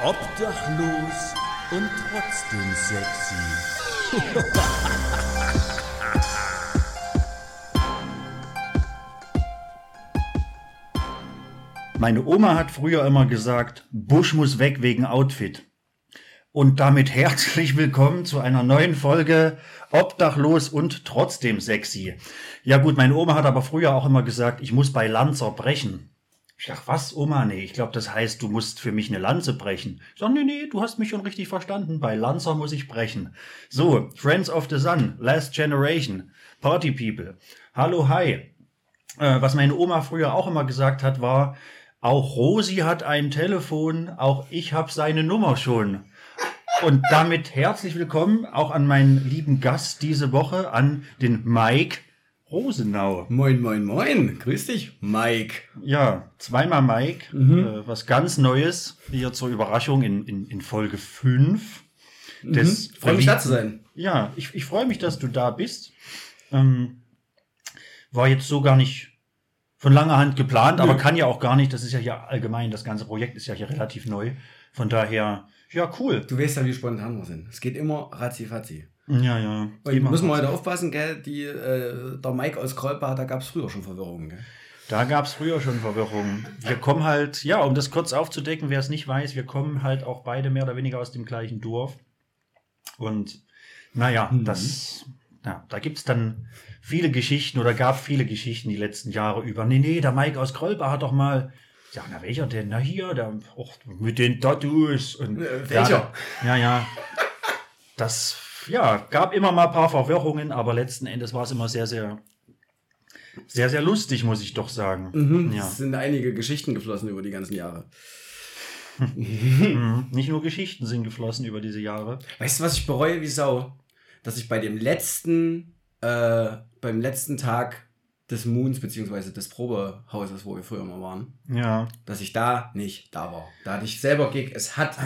Obdachlos und trotzdem sexy. Meine Oma hat früher immer gesagt, Busch muss weg wegen Outfit. Und damit herzlich willkommen zu einer neuen Folge Obdachlos und trotzdem sexy. Ja gut, meine Oma hat aber früher auch immer gesagt, ich muss bei Lanzer brechen. Ich dachte, was, Oma? Nee, ich glaube, das heißt, du musst für mich eine Lanze brechen. Ich sag, nee, nee, du hast mich schon richtig verstanden. Bei Lanzer muss ich brechen. So, Friends of the Sun, Last Generation, Party People. Hallo, hi. Äh, was meine Oma früher auch immer gesagt hat, war, auch Rosi hat ein Telefon, auch ich habe seine Nummer schon. Und damit herzlich willkommen auch an meinen lieben Gast diese Woche, an den Mike Rosenau. Moin, moin, moin. Grüß dich, Mike. Ja, zweimal Mike. Äh, was ganz Neues hier zur Überraschung in, in, in Folge 5. Des Mhm. Freue mich, da zu sein. Ja, ich, ich freue mich, dass du da bist. Ähm, war jetzt so gar nicht von langer Hand geplant, aber kann ja auch gar nicht. Das ist ja hier allgemein, das ganze Projekt ist ja hier relativ neu. Von daher, ja, cool. Du weißt ja, wie spontan wir sind. Es geht immer ratzi-fatzi. Ja, ja. Immer müssen wir heute aufpassen, gell? Die, äh, der Mike aus Krollbach, da gab es früher schon Verwirrungen, gell? Da gab es früher schon Verwirrung. Wir kommen halt, ja, um das kurz aufzudecken, wer es nicht weiß, wir kommen halt auch beide mehr oder weniger aus dem gleichen Dorf. Und naja, Mhm. das, ja, da gibt's dann viele Geschichten oder gab viele Geschichten die letzten Jahre über. Nee, nee, der Mike aus Krollbach hat doch mal, ja, na welcher denn? Na hier, der och, mit den Tattoos. Und, Äh, welcher? Ja, ja. Das, ja, gab immer mal ein paar Verwirrungen, aber letzten Endes war es immer sehr, sehr, sehr, sehr lustig, muss ich doch sagen. Mhm. Ja. Es sind einige Geschichten geflossen über die ganzen Jahre. Mhm. Nicht nur Geschichten sind geflossen über diese Jahre. Weißt du, was ich bereue wie Sau? Dass ich bei dem letzten, äh, beim letzten Tag des Moons, beziehungsweise des Probehauses, wo wir früher mal waren, Ja. dass ich da nicht da war. Da hatte ich selber Gig. Es hat,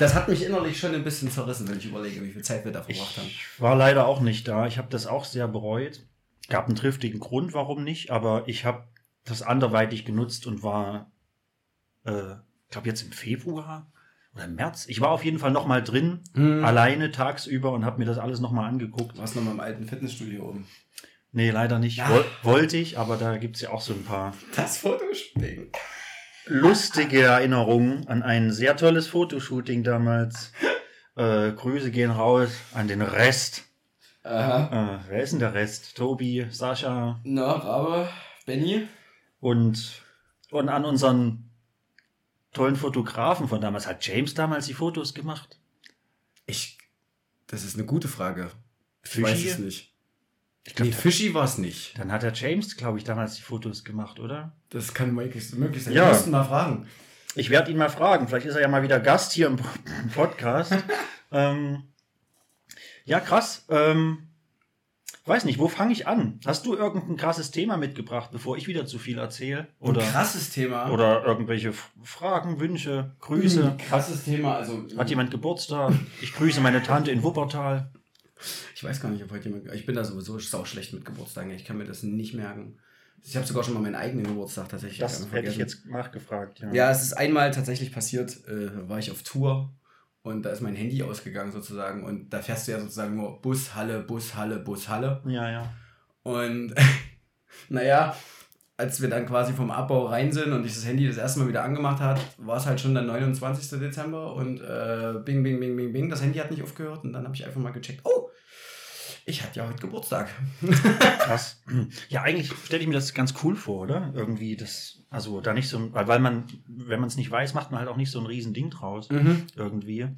das hat mich innerlich schon ein bisschen zerrissen, wenn ich überlege, wie viel Zeit wir da verbracht haben. Ich war leider auch nicht da. Ich habe das auch sehr bereut. Gab einen triftigen Grund, warum nicht, aber ich habe das anderweitig genutzt und war, äh, ich glaube jetzt im Februar oder im März. Ich war auf jeden Fall noch mal drin, Hm. alleine tagsüber und habe mir das alles noch mal angeguckt. Du warst noch mal im alten Fitnessstudio oben. Nee, leider nicht. Ja. Woll, wollte ich, aber da gibt's ja auch so ein paar Das Fotospringen. lustige Erinnerungen an ein sehr tolles Fotoshooting damals. Äh, Grüße gehen raus an den Rest. Aha. Äh, wer ist denn der Rest? Tobi, Sascha Na, Rabe, Benny. und, und an unseren tollen Fotografen von damals. Hat James damals die Fotos gemacht? Ich. Das ist eine gute Frage. Ich Fischi? weiß es nicht. Ich glaub, Nee, Fischi war es nicht. Dann hat der James, glaube ich, damals die Fotos gemacht, oder? Das kann möglich, möglich sein. Ja. Wir müssten mal fragen. Ich werde ihn mal fragen. Vielleicht ist er ja mal wieder Gast hier im Podcast. ähm, ja, krass. Ähm, weiß nicht, wo fange ich an? Hast du irgendein krasses Thema mitgebracht, bevor ich wieder zu viel erzähle? Oder, Ein krasses Thema. oder irgendwelche Fragen, Wünsche, Grüße? Ein krasses Thema. Also, Hat jemand Geburtstag? Ich grüße meine Tante in Wuppertal. Ich weiß gar nicht, ob heute jemand. Ich bin da sowieso sau schlecht mit Geburtstagen. Ich kann mir das nicht merken. Ich habe sogar schon mal meinen eigenen Geburtstag tatsächlich Das hätte ich vergessen. jetzt nachgefragt. Ja. Ja, es ist einmal tatsächlich passiert, äh, war ich auf Tour und da ist mein Handy ausgegangen sozusagen und da fährst du ja sozusagen nur Bus, Halle, Bus, Halle, Bus, Halle. ja, ja. Und naja, als wir dann quasi vom Abbau rein sind und ich das Handy das erste Mal wieder angemacht hat, war es halt schon der 29. Dezember und äh, bing, bing, bing, bing, bing, das Handy hat nicht aufgehört und dann habe ich einfach mal gecheckt, oh, ich hatte ja heute Geburtstag. Krass. Ja, eigentlich stelle ich mir das ganz cool vor, oder? Irgendwie das, also da nicht so, weil, man, wenn man es nicht weiß, macht man halt auch nicht so ein riesen Ding draus. Mhm. Irgendwie.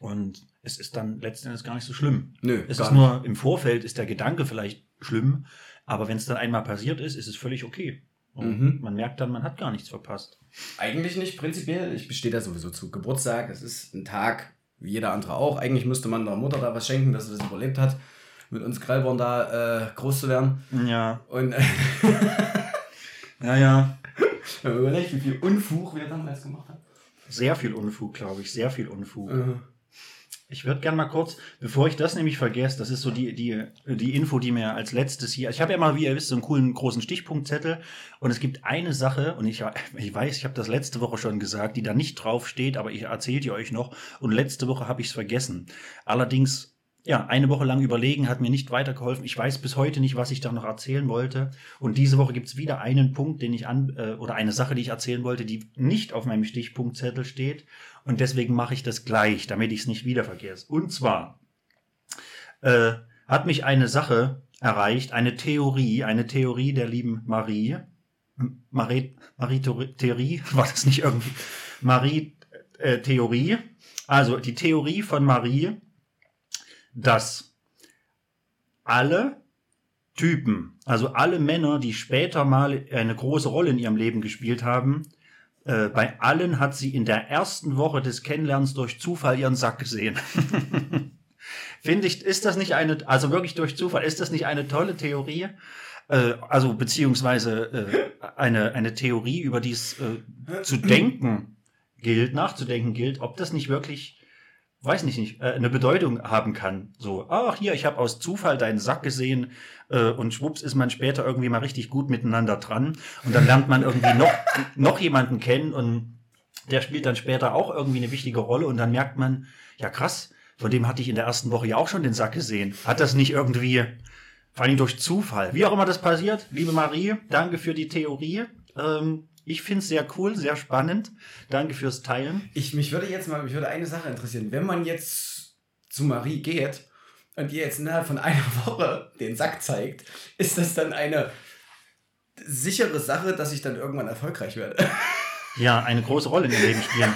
Und es ist dann letzten Endes gar nicht so schlimm. Nö, Es ist nur im Vorfeld ist der Gedanke vielleicht schlimm, aber wenn es dann einmal passiert ist, ist es völlig okay. Und Mhm. man merkt dann, man hat gar nichts verpasst. Eigentlich nicht, prinzipiell. Ich bestehe da sowieso zu. Geburtstag, es ist ein Tag, wie jeder andere auch. Eigentlich müsste man der Mutter da was schenken, dass sie das überlebt hat, mit uns Grellborn da äh, groß zu werden. Ja, Und ja, ja. wenn man überlegt, wie viel Unfug wir damals gemacht haben. Sehr viel Unfug, glaube ich. Sehr viel Unfug. Äh, ich würde gerne mal kurz, bevor ich das nämlich vergesse, das ist so die, die, die Info, die mir als letztes hier, ich habe ja mal, wie ihr wisst, so einen coolen großen Stichpunktzettel und es gibt eine Sache, und ich, ich weiß, ich habe das letzte Woche schon gesagt, die da nicht drauf steht, aber ich erzähle die euch noch und letzte Woche habe ich es vergessen. Allerdings ja, eine Woche lang überlegen hat mir nicht weitergeholfen. Ich weiß bis heute nicht, was ich da noch erzählen wollte. Und diese Woche gibt es wieder einen Punkt, den ich an, äh, oder eine Sache, die ich erzählen wollte, die nicht auf meinem Stichpunktzettel steht. Und deswegen mache ich das gleich, damit ich es nicht wieder vergesse. Und zwar äh, hat mich eine Sache erreicht, eine Theorie, eine Theorie der lieben Marie. Marie, Marie Theorie, war das nicht irgendwie? Marie äh, Theorie. Also die Theorie von Marie dass alle Typen, also alle Männer, die später mal eine große Rolle in ihrem Leben gespielt haben, äh, bei allen hat sie in der ersten Woche des Kennenlernens durch Zufall ihren Sack gesehen. Finde ich, ist das nicht eine, also wirklich durch Zufall, ist das nicht eine tolle Theorie? Äh, also beziehungsweise äh, eine, eine Theorie, über die es äh, zu denken gilt, nachzudenken gilt, ob das nicht wirklich weiß nicht, nicht äh, eine Bedeutung haben kann. So, ach hier, ich habe aus Zufall deinen Sack gesehen äh, und schwupps ist man später irgendwie mal richtig gut miteinander dran und dann lernt man irgendwie noch noch jemanden kennen und der spielt dann später auch irgendwie eine wichtige Rolle und dann merkt man, ja krass, von dem hatte ich in der ersten Woche ja auch schon den Sack gesehen. Hat das nicht irgendwie, vor allem durch Zufall, wie auch immer das passiert, liebe Marie, danke für die Theorie. Ähm, ich finde es sehr cool, sehr spannend. Danke fürs Teilen. Ich, mich würde jetzt mal, mich würde eine Sache interessieren. Wenn man jetzt zu Marie geht und ihr jetzt innerhalb von einer Woche den Sack zeigt, ist das dann eine sichere Sache, dass ich dann irgendwann erfolgreich werde? Ja, eine große Rolle in ihrem Leben spielen.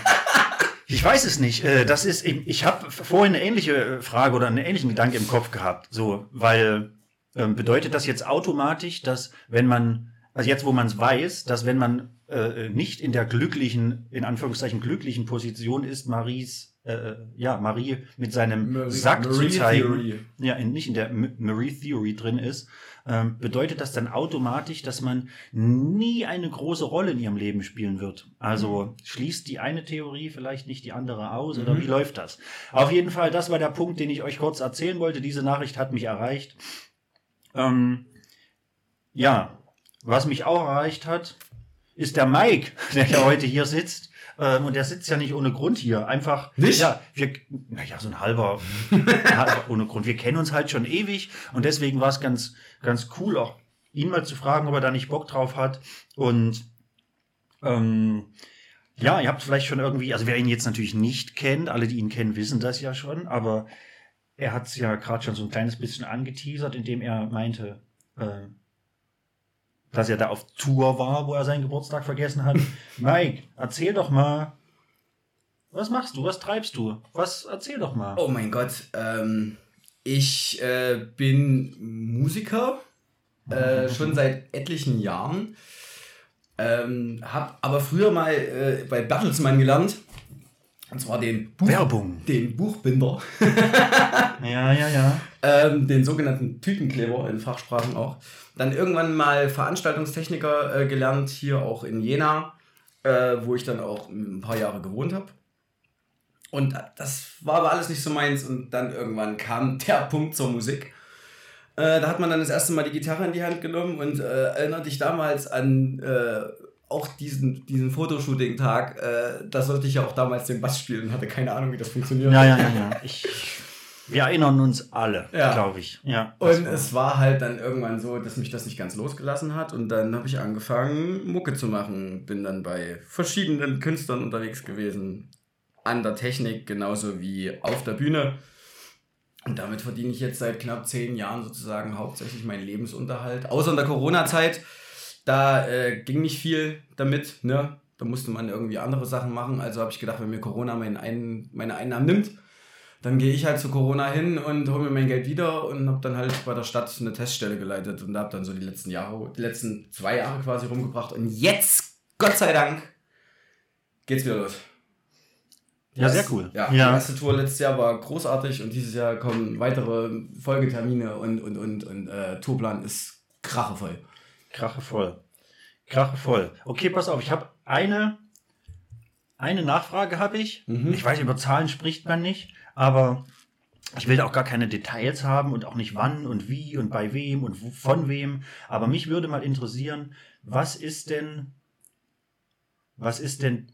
Ich weiß es nicht. Äh, das ist, ich habe vorhin eine ähnliche äh, Frage oder einen ähnlichen Gedanke im Kopf gehabt. So, weil ähm, bedeutet das jetzt automatisch, dass wenn man also jetzt, wo man es weiß, dass wenn man äh, nicht in der glücklichen, in Anführungszeichen glücklichen Position ist, Maries, äh, ja, Marie mit seinem Marie, Sack Marie zu zeigen, Theory. ja, in, nicht in der Marie Theory drin ist, ähm, bedeutet das dann automatisch, dass man nie eine große Rolle in ihrem Leben spielen wird. Also mhm. schließt die eine Theorie vielleicht nicht die andere aus mhm. oder wie läuft das? Auf jeden Fall, das war der Punkt, den ich euch kurz erzählen wollte. Diese Nachricht hat mich erreicht. Ähm, ja, was mich auch erreicht hat, ist der Mike, der ja heute hier sitzt. Ähm, und der sitzt ja nicht ohne Grund hier. Einfach. Nicht? Ja, wir, naja, so ein halber, halber ohne Grund. Wir kennen uns halt schon ewig und deswegen war es ganz, ganz cool, auch ihn mal zu fragen, ob er da nicht Bock drauf hat. Und ähm, ja, ihr habt vielleicht schon irgendwie, also wer ihn jetzt natürlich nicht kennt, alle, die ihn kennen, wissen das ja schon, aber er hat es ja gerade schon so ein kleines bisschen angeteasert, indem er meinte, äh, dass er da auf Tour war, wo er seinen Geburtstag vergessen hat. Mike, erzähl doch mal, was machst du? Was treibst du? Was erzähl doch mal. Oh mein Gott, ähm, ich äh, bin Musiker äh, schon seit etlichen Jahren. Ähm, hab aber früher mal äh, bei Bertelsmann gelernt. Und zwar den Buch, Werbung. Den Buchbinder. ja, ja, ja. Ähm, den sogenannten Tütenkleber in Fachsprachen auch. Dann irgendwann mal Veranstaltungstechniker äh, gelernt, hier auch in Jena, äh, wo ich dann auch ein paar Jahre gewohnt habe. Und das war aber alles nicht so meins. Und dann irgendwann kam der Punkt zur Musik. Äh, da hat man dann das erste Mal die Gitarre in die Hand genommen und äh, erinnert dich damals an äh, auch diesen, diesen Fotoshooting-Tag. Äh, da sollte ich ja auch damals den Bass spielen, hatte keine Ahnung, wie das funktioniert. Ja, ja, ja, ja. Ich wir erinnern uns alle, ja. glaube ich. Ja, und war. es war halt dann irgendwann so, dass mich das nicht ganz losgelassen hat. Und dann habe ich angefangen, Mucke zu machen. Bin dann bei verschiedenen Künstlern unterwegs gewesen. An der Technik genauso wie auf der Bühne. Und damit verdiene ich jetzt seit knapp zehn Jahren sozusagen hauptsächlich meinen Lebensunterhalt. Außer in der Corona-Zeit. Da äh, ging nicht viel damit. Ne? Da musste man irgendwie andere Sachen machen. Also habe ich gedacht, wenn mir Corona mein Ein meine Einnahmen nimmt, dann gehe ich halt zu Corona hin und hole mir mein Geld wieder und habe dann halt bei der Stadt eine Teststelle geleitet und habe dann so die letzten Jahre, die letzten zwei Jahre quasi rumgebracht. Und jetzt, Gott sei Dank, geht's wieder los. Ja, sehr cool. Ja, ja, die erste Tour letztes Jahr war großartig und dieses Jahr kommen weitere Folgetermine und, und, und, und äh, Tourplan ist krachevoll. Krachevoll. Krachevoll. Okay, pass auf, ich habe eine, eine Nachfrage habe ich. Mhm. Ich weiß, über Zahlen spricht man nicht, Aber ich will da auch gar keine Details haben und auch nicht wann und wie und bei wem und von wem. Aber mich würde mal interessieren, was ist denn, was ist denn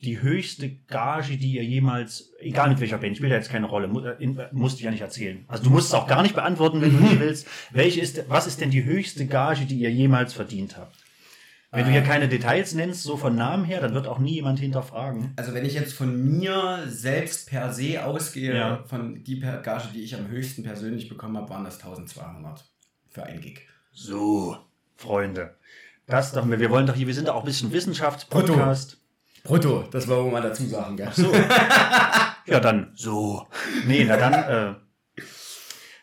die höchste Gage, die ihr jemals, egal mit welcher Band, spielt ja jetzt keine Rolle, mu- äh, äh, musst du ja nicht erzählen. Also du musst es auch gar nicht beantworten, wenn du nicht willst. Welche ist, was ist denn die höchste Gage, die ihr jemals verdient habt? Wenn du hier keine Details nennst, so von Namen her, dann wird auch nie jemand hinterfragen. Also wenn ich jetzt von mir selbst per se ausgehe, Ja. von die per Gage, die ich am höchsten persönlich bekommen habe, waren das 1200 für ein Gig. So, Freunde. Das doch, wir wollen doch hier, wir sind doch auch ein bisschen Wissenschaftspodcast. Brutto, das wollen wir mal dazu sagen, gell? So. ja, dann so. Nee, na dann, äh,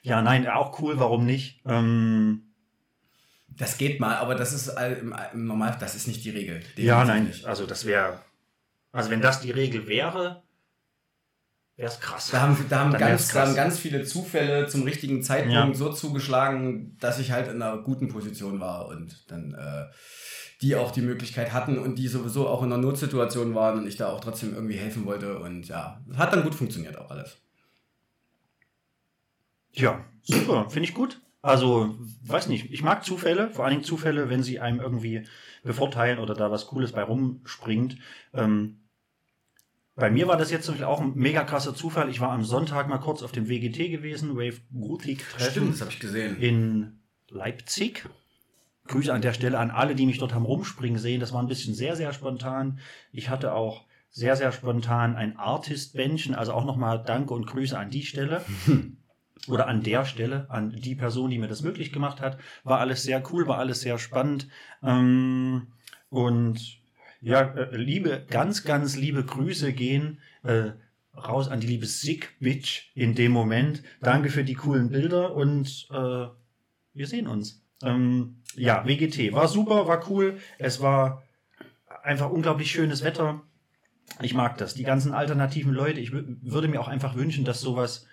ja, nein, auch cool, warum nicht? Ähm, Das geht mal, aber das ist all- im, im Normal, das ist nicht die Regel. ja, nein, nicht. also das wäre, also wenn das die Regel wäre, wäre es krass. Da haben, da, haben Dann ganz, da haben ganz viele Zufälle zum richtigen Zeitpunkt Ja. so zugeschlagen, dass ich halt in einer guten Position war und dann äh, die auch die Möglichkeit hatten und die sowieso auch in einer Notsituation waren und ich da auch trotzdem irgendwie helfen wollte und ja, hat dann gut funktioniert auch alles. Ja, super, finde ich gut. Also, weiß nicht, ich mag Zufälle, vor allen Dingen Zufälle, wenn sie einem irgendwie bevorteilen oder da was Cooles bei rumspringt. Ähm, bei mir war das jetzt zum Beispiel auch ein mega krasser Zufall. Ich war am Sonntag mal kurz auf dem WGT gewesen, Wave Gothic Treffen habe ich gesehen. in Leipzig. Grüße an der Stelle an alle, die mich dort haben rumspringen sehen. Das war ein bisschen sehr, sehr spontan. Ich hatte auch sehr, sehr spontan ein Artist-Bändchen. Also auch nochmal Danke und Grüße an die Stelle. Oder an der Stelle, an die Person, die mir das möglich gemacht hat. War alles sehr cool, war alles sehr spannend. Ähm, und ja, äh, liebe, ganz, ganz liebe Grüße gehen äh, raus an die liebe Sick Bitch in dem Moment. Danke für die coolen Bilder und äh, wir sehen uns. Ähm, ja, WGT war super, war cool. Es war einfach unglaublich schönes Wetter. Ich mag das. Die ganzen alternativen Leute. Ich wü- würde mir auch einfach wünschen, dass sowas.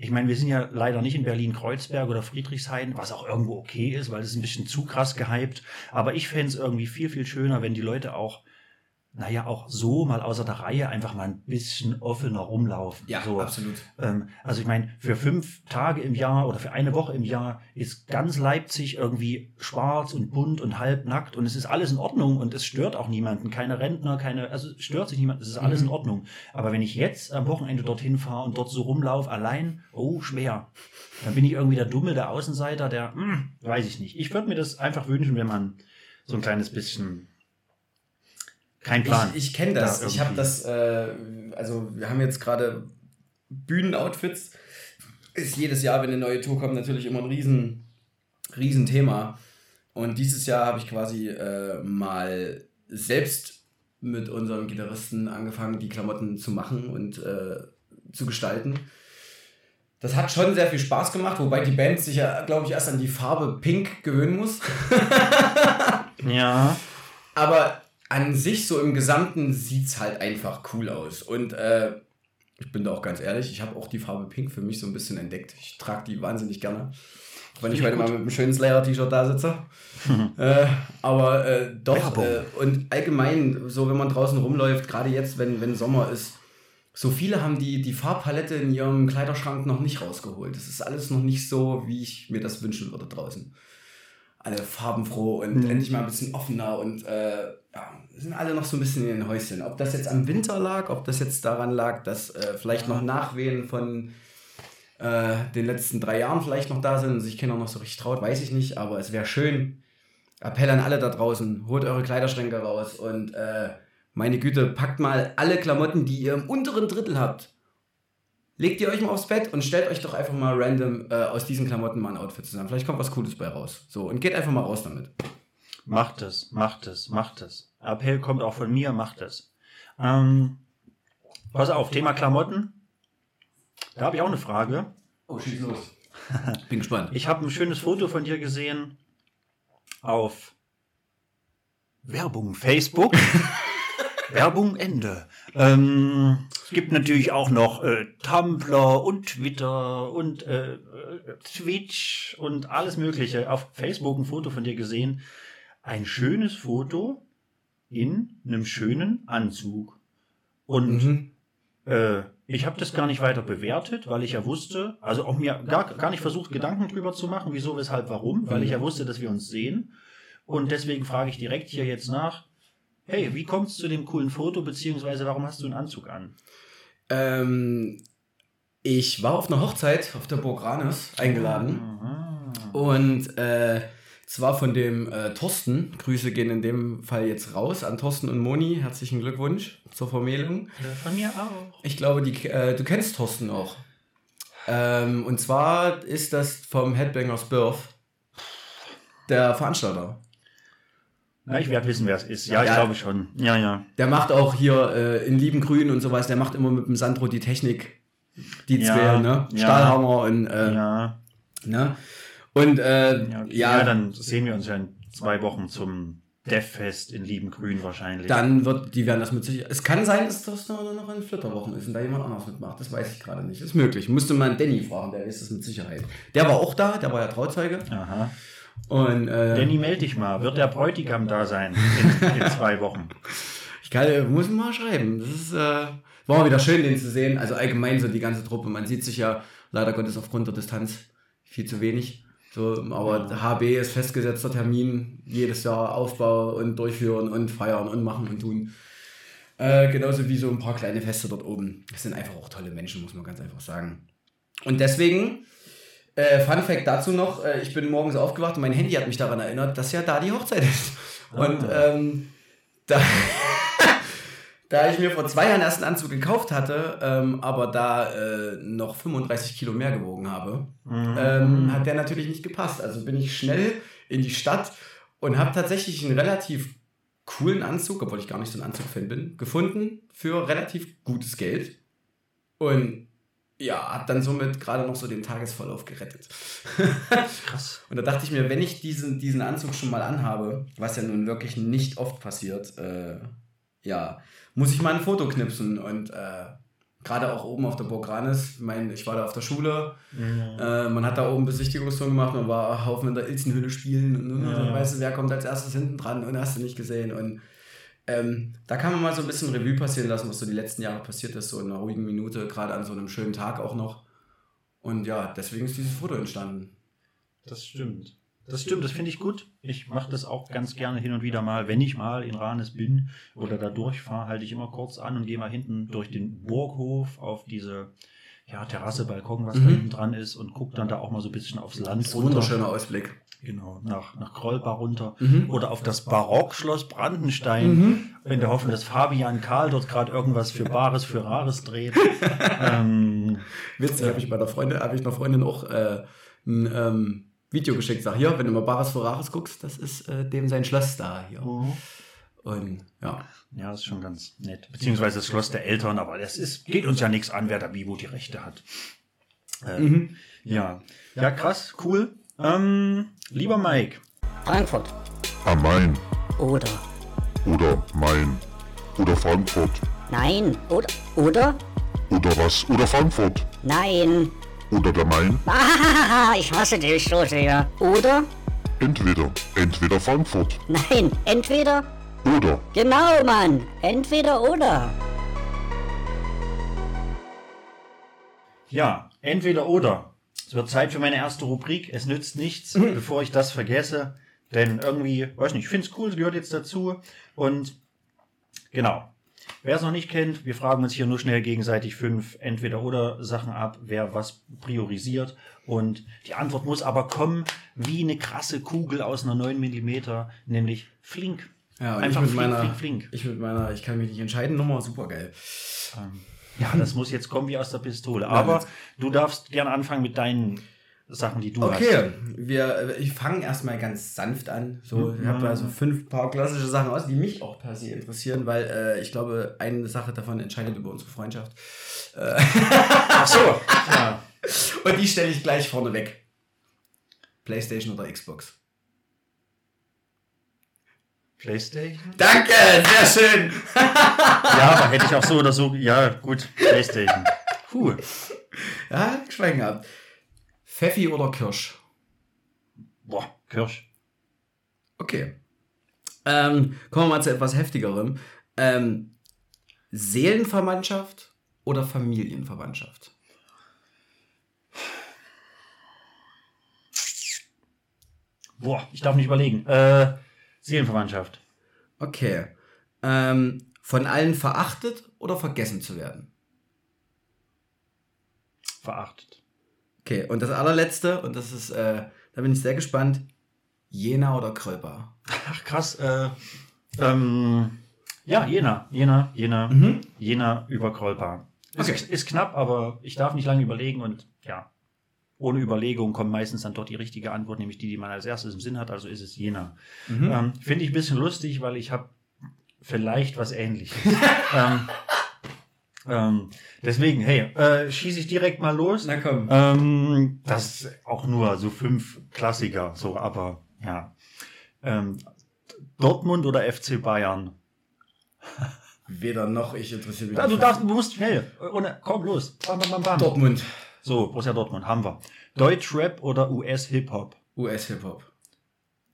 Ich meine, wir sind ja leider nicht in Berlin-Kreuzberg oder Friedrichshain, was auch irgendwo okay ist, weil es ein bisschen zu krass gehypt. Aber ich fände es irgendwie viel, viel schöner, wenn die Leute auch, naja, auch so mal außer der Reihe einfach mal ein bisschen offener rumlaufen. Ja, so. absolut. Ähm, also ich meine, für fünf Tage im Jahr oder für eine Woche im Jahr ist ganz Leipzig irgendwie schwarz und bunt und halbnackt und es ist alles in Ordnung und es stört auch niemanden. Keine Rentner, keine, also es stört sich niemand, es ist alles Mhm. in Ordnung. Aber wenn ich jetzt am Wochenende dorthin fahre und dort so rumlaufe, allein, oh, schwer. Dann bin ich irgendwie der Dumme, der Außenseiter, der, hm, weiß ich nicht. Ich würde mir das einfach wünschen, wenn man so ein kleines bisschen, kein Plan. Ich, ich kenne das. Da ich habe das, äh, also wir haben jetzt gerade Bühnenoutfits. Ist jedes Jahr, wenn eine neue Tour kommt, natürlich immer ein riesen, riesen Thema. Und dieses Jahr habe ich quasi äh, mal selbst mit unserem Gitarristen angefangen, die Klamotten zu machen und äh, zu gestalten. Das hat schon sehr viel Spaß gemacht, wobei die Band sich ja, glaube ich, erst an die Farbe Pink gewöhnen muss. ja. Aber an sich, so im Gesamten, sieht es halt einfach cool aus. Und äh, ich bin da auch ganz ehrlich, ich habe auch die Farbe Pink für mich so ein bisschen entdeckt. Ich trage die wahnsinnig gerne. Wenn ich heute ich mal mit einem schönen Slayer-T-Shirt da sitze. äh, aber äh, doch, äh, und allgemein, so wenn man draußen rumläuft, gerade jetzt, wenn, wenn Sommer ist, so viele haben die, die Farbpalette in ihrem Kleiderschrank noch nicht rausgeholt. Das ist alles noch nicht so, wie ich mir das wünschen würde draußen. Alle farbenfroh und Mhm. endlich mal ein bisschen offener und äh, ja, sind alle noch so ein bisschen in den Häuschen. Ob das jetzt am Winter lag, ob das jetzt daran lag, dass äh, vielleicht noch Nachwehen von äh, den letzten drei Jahren vielleicht noch da sind und sich Kinder noch so richtig traut, weiß ich nicht, aber es wäre schön. Appell an alle da draußen, holt eure Kleiderschränke raus und äh, meine Güte, packt mal alle Klamotten, die ihr im unteren Drittel habt. Legt ihr euch mal aufs Bett und stellt euch doch einfach mal random äh, aus diesen Klamotten mal ein Outfit zusammen. Vielleicht kommt was Cooles bei raus. So, und geht einfach mal raus damit. Macht es, macht es, macht es. Appell kommt auch von mir, macht es. Ähm, pass auf, Thema Klamotten. Da habe ich auch eine Frage. Oh, schieß los. Bin gespannt. Ich habe ein schönes Foto von dir gesehen auf Werbung Facebook. Werbung Ende. Ähm, es gibt natürlich auch noch äh, Tumblr und Twitter und äh, äh, Twitch und alles Mögliche. Auf Facebook ein Foto von dir gesehen. Ein schönes Foto in einem schönen Anzug. Und Mhm. äh, Ich habe das gar nicht weiter bewertet, weil ich ja wusste, also auch mir gar, gar nicht versucht, Gedanken drüber zu machen, wieso, weshalb, warum, weil ich ja wusste, dass wir uns sehen. Und deswegen frage ich direkt hier jetzt nach, hey, wie kommst du zu dem coolen Foto, beziehungsweise warum hast du einen Anzug an? Ähm, ich war auf einer Hochzeit auf der Burg Ranes eingeladen. Aha. Und äh, zwar von dem äh, Thorsten. Grüße gehen in dem Fall jetzt raus an Thorsten und Moni. Herzlichen Glückwunsch zur Vermählung. Äh, Von mir auch. Ich glaube, die, äh, du kennst Thorsten auch. Ähm, und zwar ist das vom Headbangers Birth der Veranstalter. Na, ich werde wissen, wer es ist. Ja, ich Ja. glaube schon. Ja, ja. Der macht auch hier äh, in Liebengrün und sowas, der macht immer mit dem Sandro die Technik. Die Ja, zwei, ne? ja. Stahlhammer und äh, Ja, ne? Und äh, ja, ja, ja, dann sehen wir uns ja in zwei Wochen zum Deathfest in Liebengrün wahrscheinlich. dann wird, die werden das mit sich. Es kann sein, dass das noch, noch in Flitterwochen ist und da jemand anderes mitmacht. Das weiß ich gerade nicht. Ist möglich. Müsste man Danny fragen, der weiß das mit Sicherheit. Der war auch da, der war ja Trauzeuge. Aha. Und äh, Danny, meld dich mal. Wird der Bräutigam da sein in, in zwei Wochen? ich kann, muss mal schreiben. Das ist, äh, war wieder schön, den zu sehen. Also allgemein so die ganze Truppe. Man sieht sich ja leider Gottes aufgrund der Distanz viel zu wenig. So, aber HB ist festgesetzter Termin, jedes Jahr Aufbau und durchführen und feiern und machen und tun. Äh, genauso wie so ein paar kleine Feste dort oben. Das sind einfach auch tolle Menschen, muss man ganz einfach sagen. Und deswegen, äh, Fun Fact dazu noch, äh, ich bin morgens aufgewacht und mein Handy hat mich daran erinnert, dass ja da die Hochzeit ist. Und ähm, da, da ich mir vor zwei Jahren erst einen Anzug gekauft hatte, ähm, aber da äh, noch 35 Kilo mehr gewogen habe, ähm, hat der natürlich nicht gepasst. Also bin ich schnell in die Stadt und habe tatsächlich einen relativ coolen Anzug, obwohl ich gar nicht so ein Anzugfan bin, gefunden für relativ gutes Geld. Und ja, hat dann somit gerade noch so den Tagesverlauf gerettet. Krass. Und da dachte ich mir, wenn ich diesen, diesen Anzug schon mal anhabe, was ja nun wirklich nicht oft passiert, äh, ja, muss ich mal ein Foto knipsen. Und äh, gerade auch oben auf der Burg Ranis, ich meine, ich war da auf der Schule, äh, man hat da oben Besichtigungstour gemacht, man war Haufen in der Ilzenhöhle spielen und, und, Ja. und weißt du, wer kommt als erstes hinten dran und hast du nicht gesehen. Und ähm, da kann man mal so ein bisschen Revue passieren lassen, was so die letzten Jahre passiert ist, so in einer ruhigen Minute, gerade an so einem schönen Tag auch noch. Und ja, deswegen ist dieses Foto entstanden. Das stimmt. Das stimmt, das finde ich gut. Ich mache das auch ganz gerne hin und wieder mal. Wenn ich mal in Ranes bin oder da durchfahre, halte ich immer kurz an und gehe mal hinten durch den Burghof auf diese ja, Terrasse, Balkon, was da Mhm. hinten dran ist und gucke dann da auch mal so ein bisschen aufs Land Das ist ein wunderschöner Ausblick. Genau, nach, nach Krollbach runter. Mhm. Oder auf das Barockschloss Brandenstein, Mhm. in der Hoffnung, dass Fabian Karl dort gerade irgendwas für Bares für Rares dreht. ähm, Witzig, habe ich bei der Freundin, habe ich einer Freundin auch äh, ein ähm, Video geschickt. Sag hier, wenn du mal Bares Ferraris guckst, das ist äh, dem sein Schloss da hier. Und ja. Ja, das ist schon ganz nett. Beziehungsweise das Schloss der Eltern, aber das ist, geht uns ja nichts an, wer da wie wo die Rechte hat. Ähm, Ja. Ja, krass, cool. Ähm, lieber Mike, Frankfurt. am Main Oder. oder Main oder Frankfurt Nein. Oder. Oder? oder was oder Frankfurt Nein. oder der Main. Ah, ich hasse dich so sehr. Oder? Entweder, entweder Frankfurt Nein. Entweder. oder Genau, Mann. Entweder oder. ja, entweder oder. Es wird Zeit für meine erste Rubrik. Es nützt nichts, bevor ich das vergesse. Denn irgendwie, weiß nicht, ich finde es cool, es gehört jetzt dazu. Und genau. Wer es noch nicht kennt, wir fragen uns hier nur schnell gegenseitig fünf Entweder-Oder-Sachen ab, wer was priorisiert. Und die Antwort muss aber kommen wie eine krasse Kugel aus einer 9 mm, nämlich flink. ja Einfach ich mit flink, meiner, flink, flink. Ich mit meiner, ich kann mich nicht entscheiden, Nummer super geil. Ähm, ja, das muss jetzt kommen wie aus der Pistole. Aber du darfst gerne anfangen mit deinen Sachen, die du hast. Okay, wir, ich fange erstmal ganz sanft an. So, ich habe da so fünf paar klassische Sachen aus, die mich auch per se interessieren, weil äh, ich glaube, eine Sache davon entscheidet über unsere Freundschaft. Ach so. Ja. Und die stelle ich gleich vorne weg. PlayStation oder Xbox? Playstation? Danke, sehr schön. Ja, aber hätte ich auch so oder so. Ja, gut. Playstation. Puh. Ja, Schweigen ab. Pfeffi oder Kirsch? Boah, Kirsch. Okay. Ähm, kommen wir mal zu etwas heftigerem. Ähm, Seelenverwandtschaft oder Familienverwandtschaft? Boah, ich darf nicht überlegen. Äh, Seelenverwandtschaft. Okay. Ähm, von allen verachtet oder vergessen zu werden? Verachtet. Okay, und das allerletzte, und das ist, äh, da bin ich sehr gespannt, Jena oder Kröper? Ach, krass. Äh, ähm, ja, Jena. Jena, Jena, Mhm. Jena über. Ist, Okay. ist knapp, aber ich darf nicht lange überlegen und ja, ohne Überlegung kommt meistens dann dort die richtige Antwort, nämlich die, die man als erstes im Sinn hat, also ist es Jena. Mhm. Ähm, Finde ich ein bisschen lustig, weil ich habe vielleicht was ähnliches. ähm, ähm, deswegen, hey, äh, schieße ich direkt mal los. Na komm. Ähm, das ist auch nur so fünf Klassiker, so, aber ja. Ähm, Dortmund oder FC Bayern? Weder noch, ich interessiere mich Ja, du darfst, du musst schnell. Ohne, komm los. Bam, bam, bam. Dortmund. So, Borussia Dortmund haben wir. Deutschrap oder US Hip Hop? US-Hip-Hop.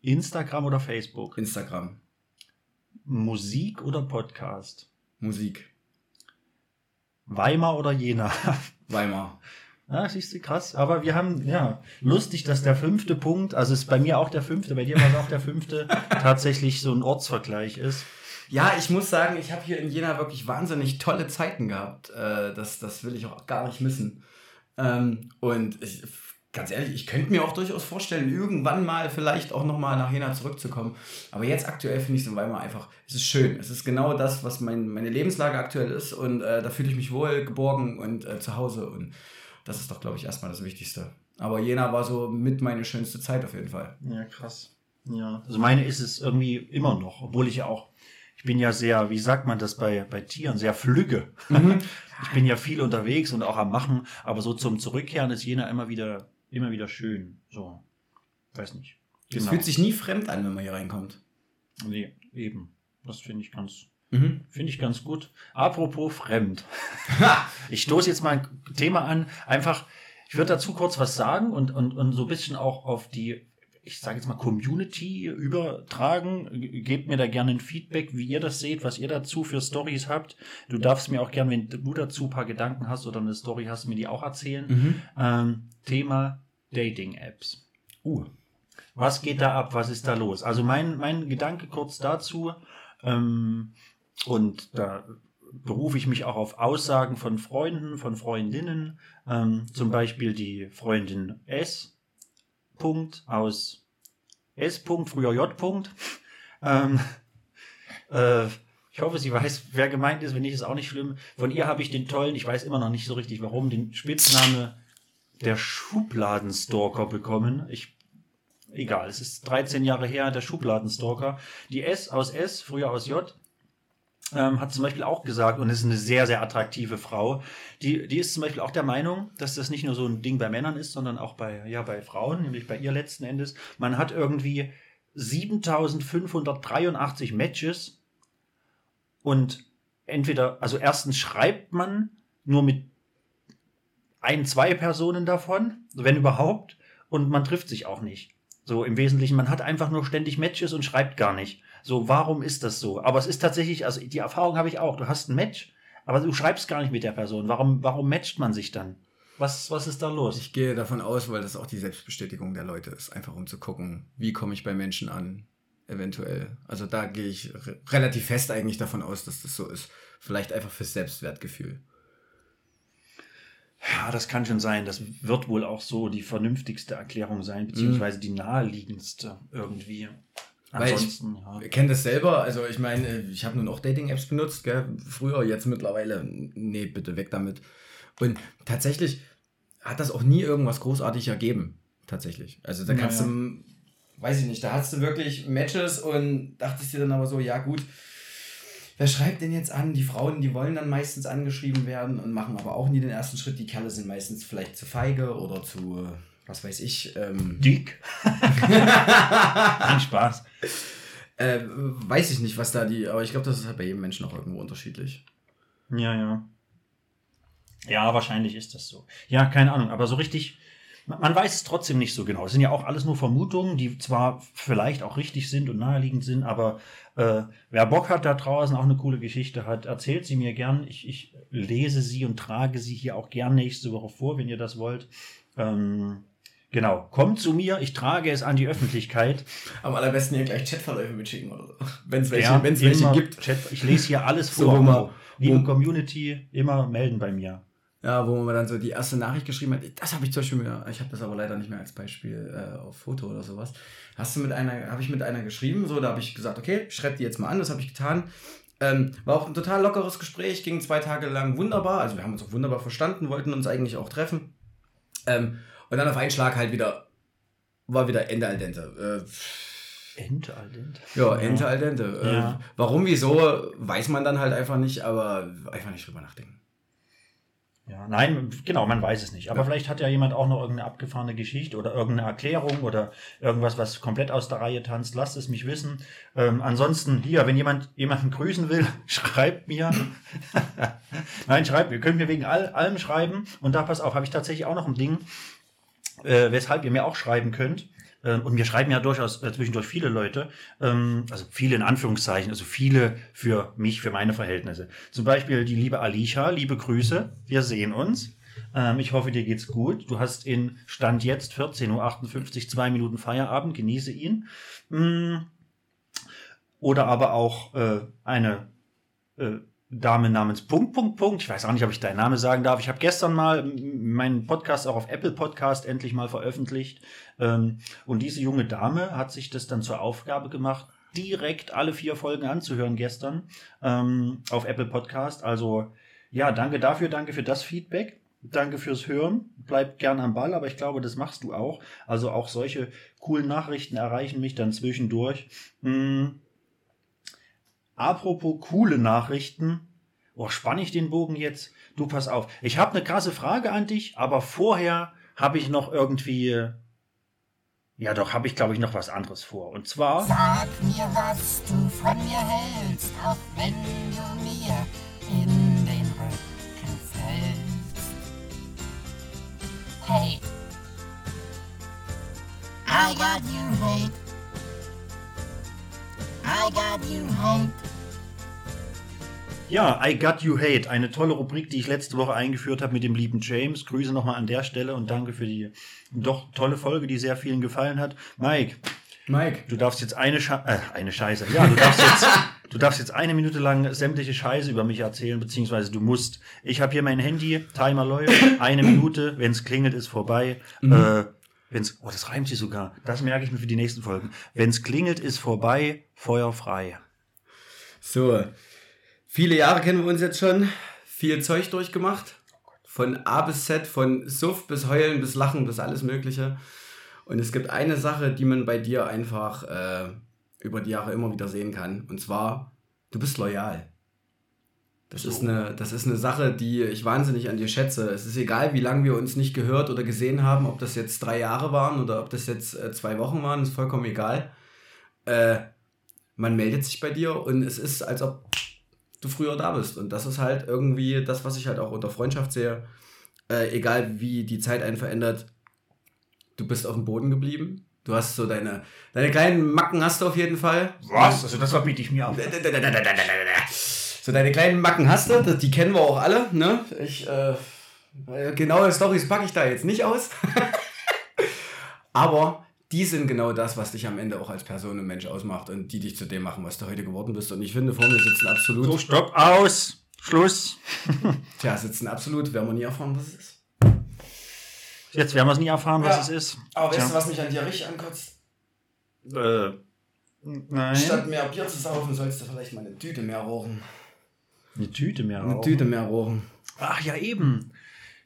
Instagram oder Facebook? Instagram. Musik oder Podcast? Musik. Weimar oder Jena? Weimar. Ja, siehst du, krass. Aber wir haben, ja, lustig, dass der fünfte Punkt, also ist bei mir auch der fünfte, bei dir war es auch der fünfte, tatsächlich so ein Ortsvergleich ist. Ja, ich muss sagen, ich habe hier in Jena wirklich wahnsinnig tolle Zeiten gehabt. Äh, das, das will ich auch gar nicht missen. Ähm, und ich, ganz ehrlich, ich könnte mir auch durchaus vorstellen, irgendwann mal vielleicht auch nochmal nach Jena zurückzukommen. Aber jetzt aktuell finde ich es in Weimar einfach, es ist schön. Es ist genau das, was mein, meine Lebenslage aktuell ist. Und äh, da fühle ich mich wohl, geborgen und äh, zu Hause. Und das ist doch, glaube ich, erstmal das Wichtigste. Aber Jena war so mit meine schönste Zeit auf jeden Fall. Ja, krass. Ja, also meine ist es irgendwie immer noch, obwohl ich ja auch, ich bin ja sehr, wie sagt man das bei, bei Tieren, sehr flügge. Ich bin ja viel unterwegs und auch am Machen, aber so zum Zurückkehren ist Jena immer wieder, immer wieder schön. So, weiß nicht. Es Genau. fühlt sich nie fremd an, wenn man hier reinkommt. Nee, eben. Das finde ich ganz, Mhm. finde ich ganz gut. Apropos fremd. Ich stoße jetzt mal ein Thema an. Einfach, ich würde dazu kurz was sagen und, und, und so ein bisschen auch auf die, ich sage jetzt mal, Community übertragen. Gebt mir da gerne ein Feedback, wie ihr das seht, was ihr dazu für Stories habt. Du darfst mir auch gerne, wenn du dazu ein paar Gedanken hast oder eine Story hast, mir die auch erzählen. Mhm. Ähm, Thema Dating-Apps. Uh. Was geht da ab? Was ist da los? Also mein, mein Gedanke kurz dazu. Ähm, und da berufe ich mich auch auf Aussagen von Freunden, von Freundinnen. Ähm, zum Beispiel die Freundin S. Punkt aus S. Punkt, früher J. Punkt. Ähm, äh, ich hoffe, sie weiß, wer gemeint ist. Wenn nicht, ist auch nicht schlimm. Von ihr habe ich den tollen, ich weiß immer noch nicht so richtig warum, den Spitzname der Schubladenstalker bekommen. Ich egal, es ist 13 Jahre her, der Schubladenstalker. Die S aus S, früher aus J, ähm, hat zum Beispiel auch gesagt, und ist eine sehr, sehr attraktive Frau, die, die ist zum Beispiel auch der Meinung, dass das nicht nur so ein Ding bei Männern ist, sondern auch bei, ja, bei Frauen, nämlich bei ihr letzten Endes. Man hat irgendwie 7583 Matches und entweder, also erstens schreibt man nur mit ein, zwei Personen davon, wenn überhaupt, und man trifft sich auch nicht. So im Wesentlichen, man hat einfach nur ständig Matches und schreibt gar nicht. So, warum ist das so? Aber es ist tatsächlich, also die Erfahrung habe ich auch. Du hast ein Match, aber du schreibst gar nicht mit der Person. Warum, warum matcht man sich dann? Was, was ist da los? Ich gehe davon aus, weil das auch die Selbstbestätigung der Leute ist, einfach um zu gucken, wie komme ich bei Menschen an, eventuell. Also da gehe ich re relativ fest eigentlich davon aus, dass das so ist. Vielleicht einfach fürs Selbstwertgefühl. Ja, das kann schon sein. Das wird wohl auch so die vernünftigste Erklärung sein, beziehungsweise die naheliegendste irgendwie. Weil ich- Ansonsten, ja. Ich kenne das selber, also ich meine, ich habe nun auch Dating-Apps benutzt, gell? früher, jetzt mittlerweile, nee, bitte weg damit. Und tatsächlich hat das auch nie irgendwas großartig ergeben, tatsächlich. Also da Ja, kannst ja. du, weiß ich nicht, da hast du wirklich Matches und dachtest dir dann aber so, ja gut, wer schreibt denn jetzt an? Die Frauen, die wollen dann meistens angeschrieben werden und machen aber auch nie den ersten Schritt. Die Kerle sind meistens vielleicht zu feige oder zu, was weiß ich, ähm, Dick. Ein Spaß. Äh, weiß ich nicht, was da die, aber ich glaube, das ist halt bei jedem Menschen auch irgendwo unterschiedlich. Ja, ja. Ja, wahrscheinlich ist das so. Ja, keine Ahnung, aber so richtig, Man man weiß es trotzdem nicht so genau. Es sind ja auch alles nur Vermutungen, die zwar vielleicht auch richtig sind und naheliegend sind, aber äh, wer Bock hat da draußen, auch eine coole Geschichte hat, erzählt sie mir gern. Ich, ich lese sie und trage sie hier auch gern nächste Woche vor, wenn ihr das wollt. Ähm, genau, kommt zu mir, ich trage es an die Öffentlichkeit. Am allerbesten hier gleich Chatverläufe mitschicken oder so. Wenn es welche, Ja, wenn's welche gibt. Chat, ich lese hier alles So, vor. wo man- Also, Liebe Community, immer melden bei mir. Ja, wo man dann so die erste Nachricht geschrieben hat, das habe ich zum Beispiel mir, ich habe das aber leider nicht mehr als Beispiel äh, auf Foto oder sowas. Hast du mit einer, habe ich mit einer geschrieben, so, da habe ich gesagt, okay, ich schreibe die jetzt mal an, das habe ich getan. Ähm, war auch ein total lockeres Gespräch, ging zwei Tage lang wunderbar, also wir haben uns auch wunderbar verstanden, wollten uns eigentlich auch treffen. Ähm, und dann auf einen Schlag halt wieder, war wieder Ende al dente. Äh, Ente, Aldent. ja, Ende al dente. Äh, Ja. warum, wieso, weiß man dann halt einfach nicht, aber einfach nicht drüber nachdenken. Ja, nein, genau, man weiß es nicht. Aber Ja. vielleicht hat ja jemand auch noch irgendeine abgefahrene Geschichte oder irgendeine Erklärung oder irgendwas, was komplett aus der Reihe tanzt. Lasst es mich wissen. Ähm, ansonsten hier, wenn jemand jemanden grüßen will, schreibt mir. nein, schreibt, ihr könnt mir wegen all, allem schreiben. Und da pass auf, habe ich tatsächlich auch noch ein Ding, äh, weshalb ihr mir auch schreiben könnt. Ähm, und mir schreiben ja durchaus äh, zwischendurch viele Leute, ähm, also viele in Anführungszeichen, also viele für mich, für meine Verhältnisse. Zum Beispiel die liebe Alicia, liebe Grüße, wir sehen uns. Ähm, ich hoffe, dir geht's gut. Du hast in Stand jetzt 14.58 Uhr zwei Minuten Feierabend, genieße ihn. Mm. Oder aber auch äh, eine äh, Dame namens Punkt, Punkt, Punkt. Ich weiß auch nicht, ob ich deinen Namen sagen darf. Ich habe gestern mal meinen Podcast auch auf Apple Podcast endlich mal veröffentlicht. Ähm, und diese junge Dame hat sich das dann zur Aufgabe gemacht, direkt alle vier Folgen anzuhören gestern ähm, auf Apple Podcast. Also ja, danke dafür, danke für das Feedback. Danke fürs Hören. Bleibt gern am Ball, aber ich glaube, das machst du auch. Also auch solche coolen Nachrichten erreichen mich dann zwischendurch. Apropos coole Nachrichten. Oh, spann ich den Bogen jetzt? Du pass auf. Ich habe eine krasse Frage an dich, aber vorher habe ich noch irgendwie. Ja, doch, habe ich, glaube ich, noch was anderes vor. Und zwar. Sag mir, was du von mir hältst, auch wenn du mir in den Rücken fällst. Hey, I got you hate. I got you hate. Ja, I Got You Hate, eine tolle Rubrik, die ich letzte Woche eingeführt habe mit dem lieben James. Grüße nochmal an der Stelle und danke für die doch tolle Folge, die sehr vielen gefallen hat. Mike, Mike, du darfst jetzt eine, Sche äh, eine Scheiße. Ja, du darfst jetzt, du darfst jetzt eine Minute lang sämtliche Scheiße über mich erzählen, beziehungsweise du musst. Ich habe hier mein Handy, Timer läuft, eine Minute, wenn es klingelt, ist vorbei. Äh, wenn's, oh, das reimt sich sogar. Das merke ich mir für die nächsten Folgen. Wenn es klingelt, ist vorbei, Feuer frei. So, viele Jahre kennen wir uns jetzt schon, viel Zeug durchgemacht. Von A bis Z, von Suff bis Heulen bis Lachen bis alles Mögliche. Und es gibt eine Sache, die man bei dir einfach äh, über die Jahre immer wieder sehen kann. Und zwar, du bist loyal. Das, ist eine, das ist eine Sache, die ich wahnsinnig an dir schätze. Es ist egal, wie lange wir uns nicht gehört oder gesehen haben, ob das jetzt drei Jahre waren oder ob das jetzt äh, zwei Wochen waren, ist vollkommen egal. Äh, man meldet sich bei dir und es ist, als ob du früher da bist. Und das ist halt irgendwie das, was ich halt auch unter Freundschaft sehe. Äh, egal wie die Zeit einen verändert, du bist auf dem Boden geblieben. Du hast so deine, deine kleinen Macken hast du auf jeden Fall. Was? Also das verbiete ich mir auf. So deine kleinen Macken hast du, die kennen wir auch alle. Ne? Ich, äh, genaue Stories packe ich da jetzt nicht aus. Aber die sind genau das, was dich am Ende auch als Person und Mensch ausmacht und die dich zu dem machen, was du heute geworden bist. Und ich finde, vor mir sitzen absolut. So, stopp, aus, Schluss. Tja, sitzen absolut, werden wir nie erfahren, was es ist. Jetzt werden wir es nie erfahren, was Ja. es ist. Aber weißt Tja. du, was mich an dir richtig ankotzt? Äh, nein. Statt mehr Bier zu saufen, sollst du vielleicht mal eine Tüte mehr rauchen. Eine Tüte mehr Eine rauchen. Tüte mehr rauchen. Ach ja, eben.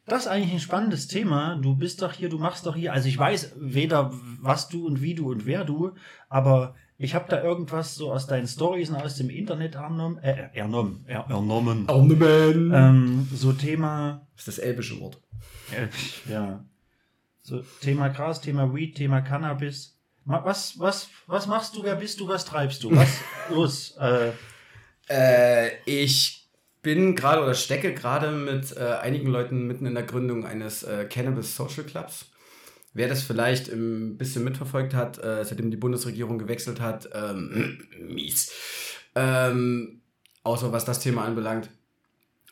Das ist eigentlich ein spannendes Thema. Du bist doch hier, du machst doch hier. Also ich weiß weder, was du und wie du und wer du, aber ich habe da irgendwas so aus deinen Stories und aus dem Internet ernommen, äh, ernommen, er, ernommen. Ornament. Ähm, so Thema, Das ist das elbische Wort. ja, so Thema Gras, Thema Weed, Thema Cannabis. Was, was, was machst du? Wer bist du? Was treibst du? Was los? Äh, Äh, ich bin gerade oder stecke gerade mit äh, einigen Leuten mitten in der Gründung eines äh, Cannabis Social Clubs. wer das vielleicht ein bisschen mitverfolgt hat, äh, seitdem die Bundesregierung gewechselt hat, ähm, mies. Ähm, außer was das Thema anbelangt,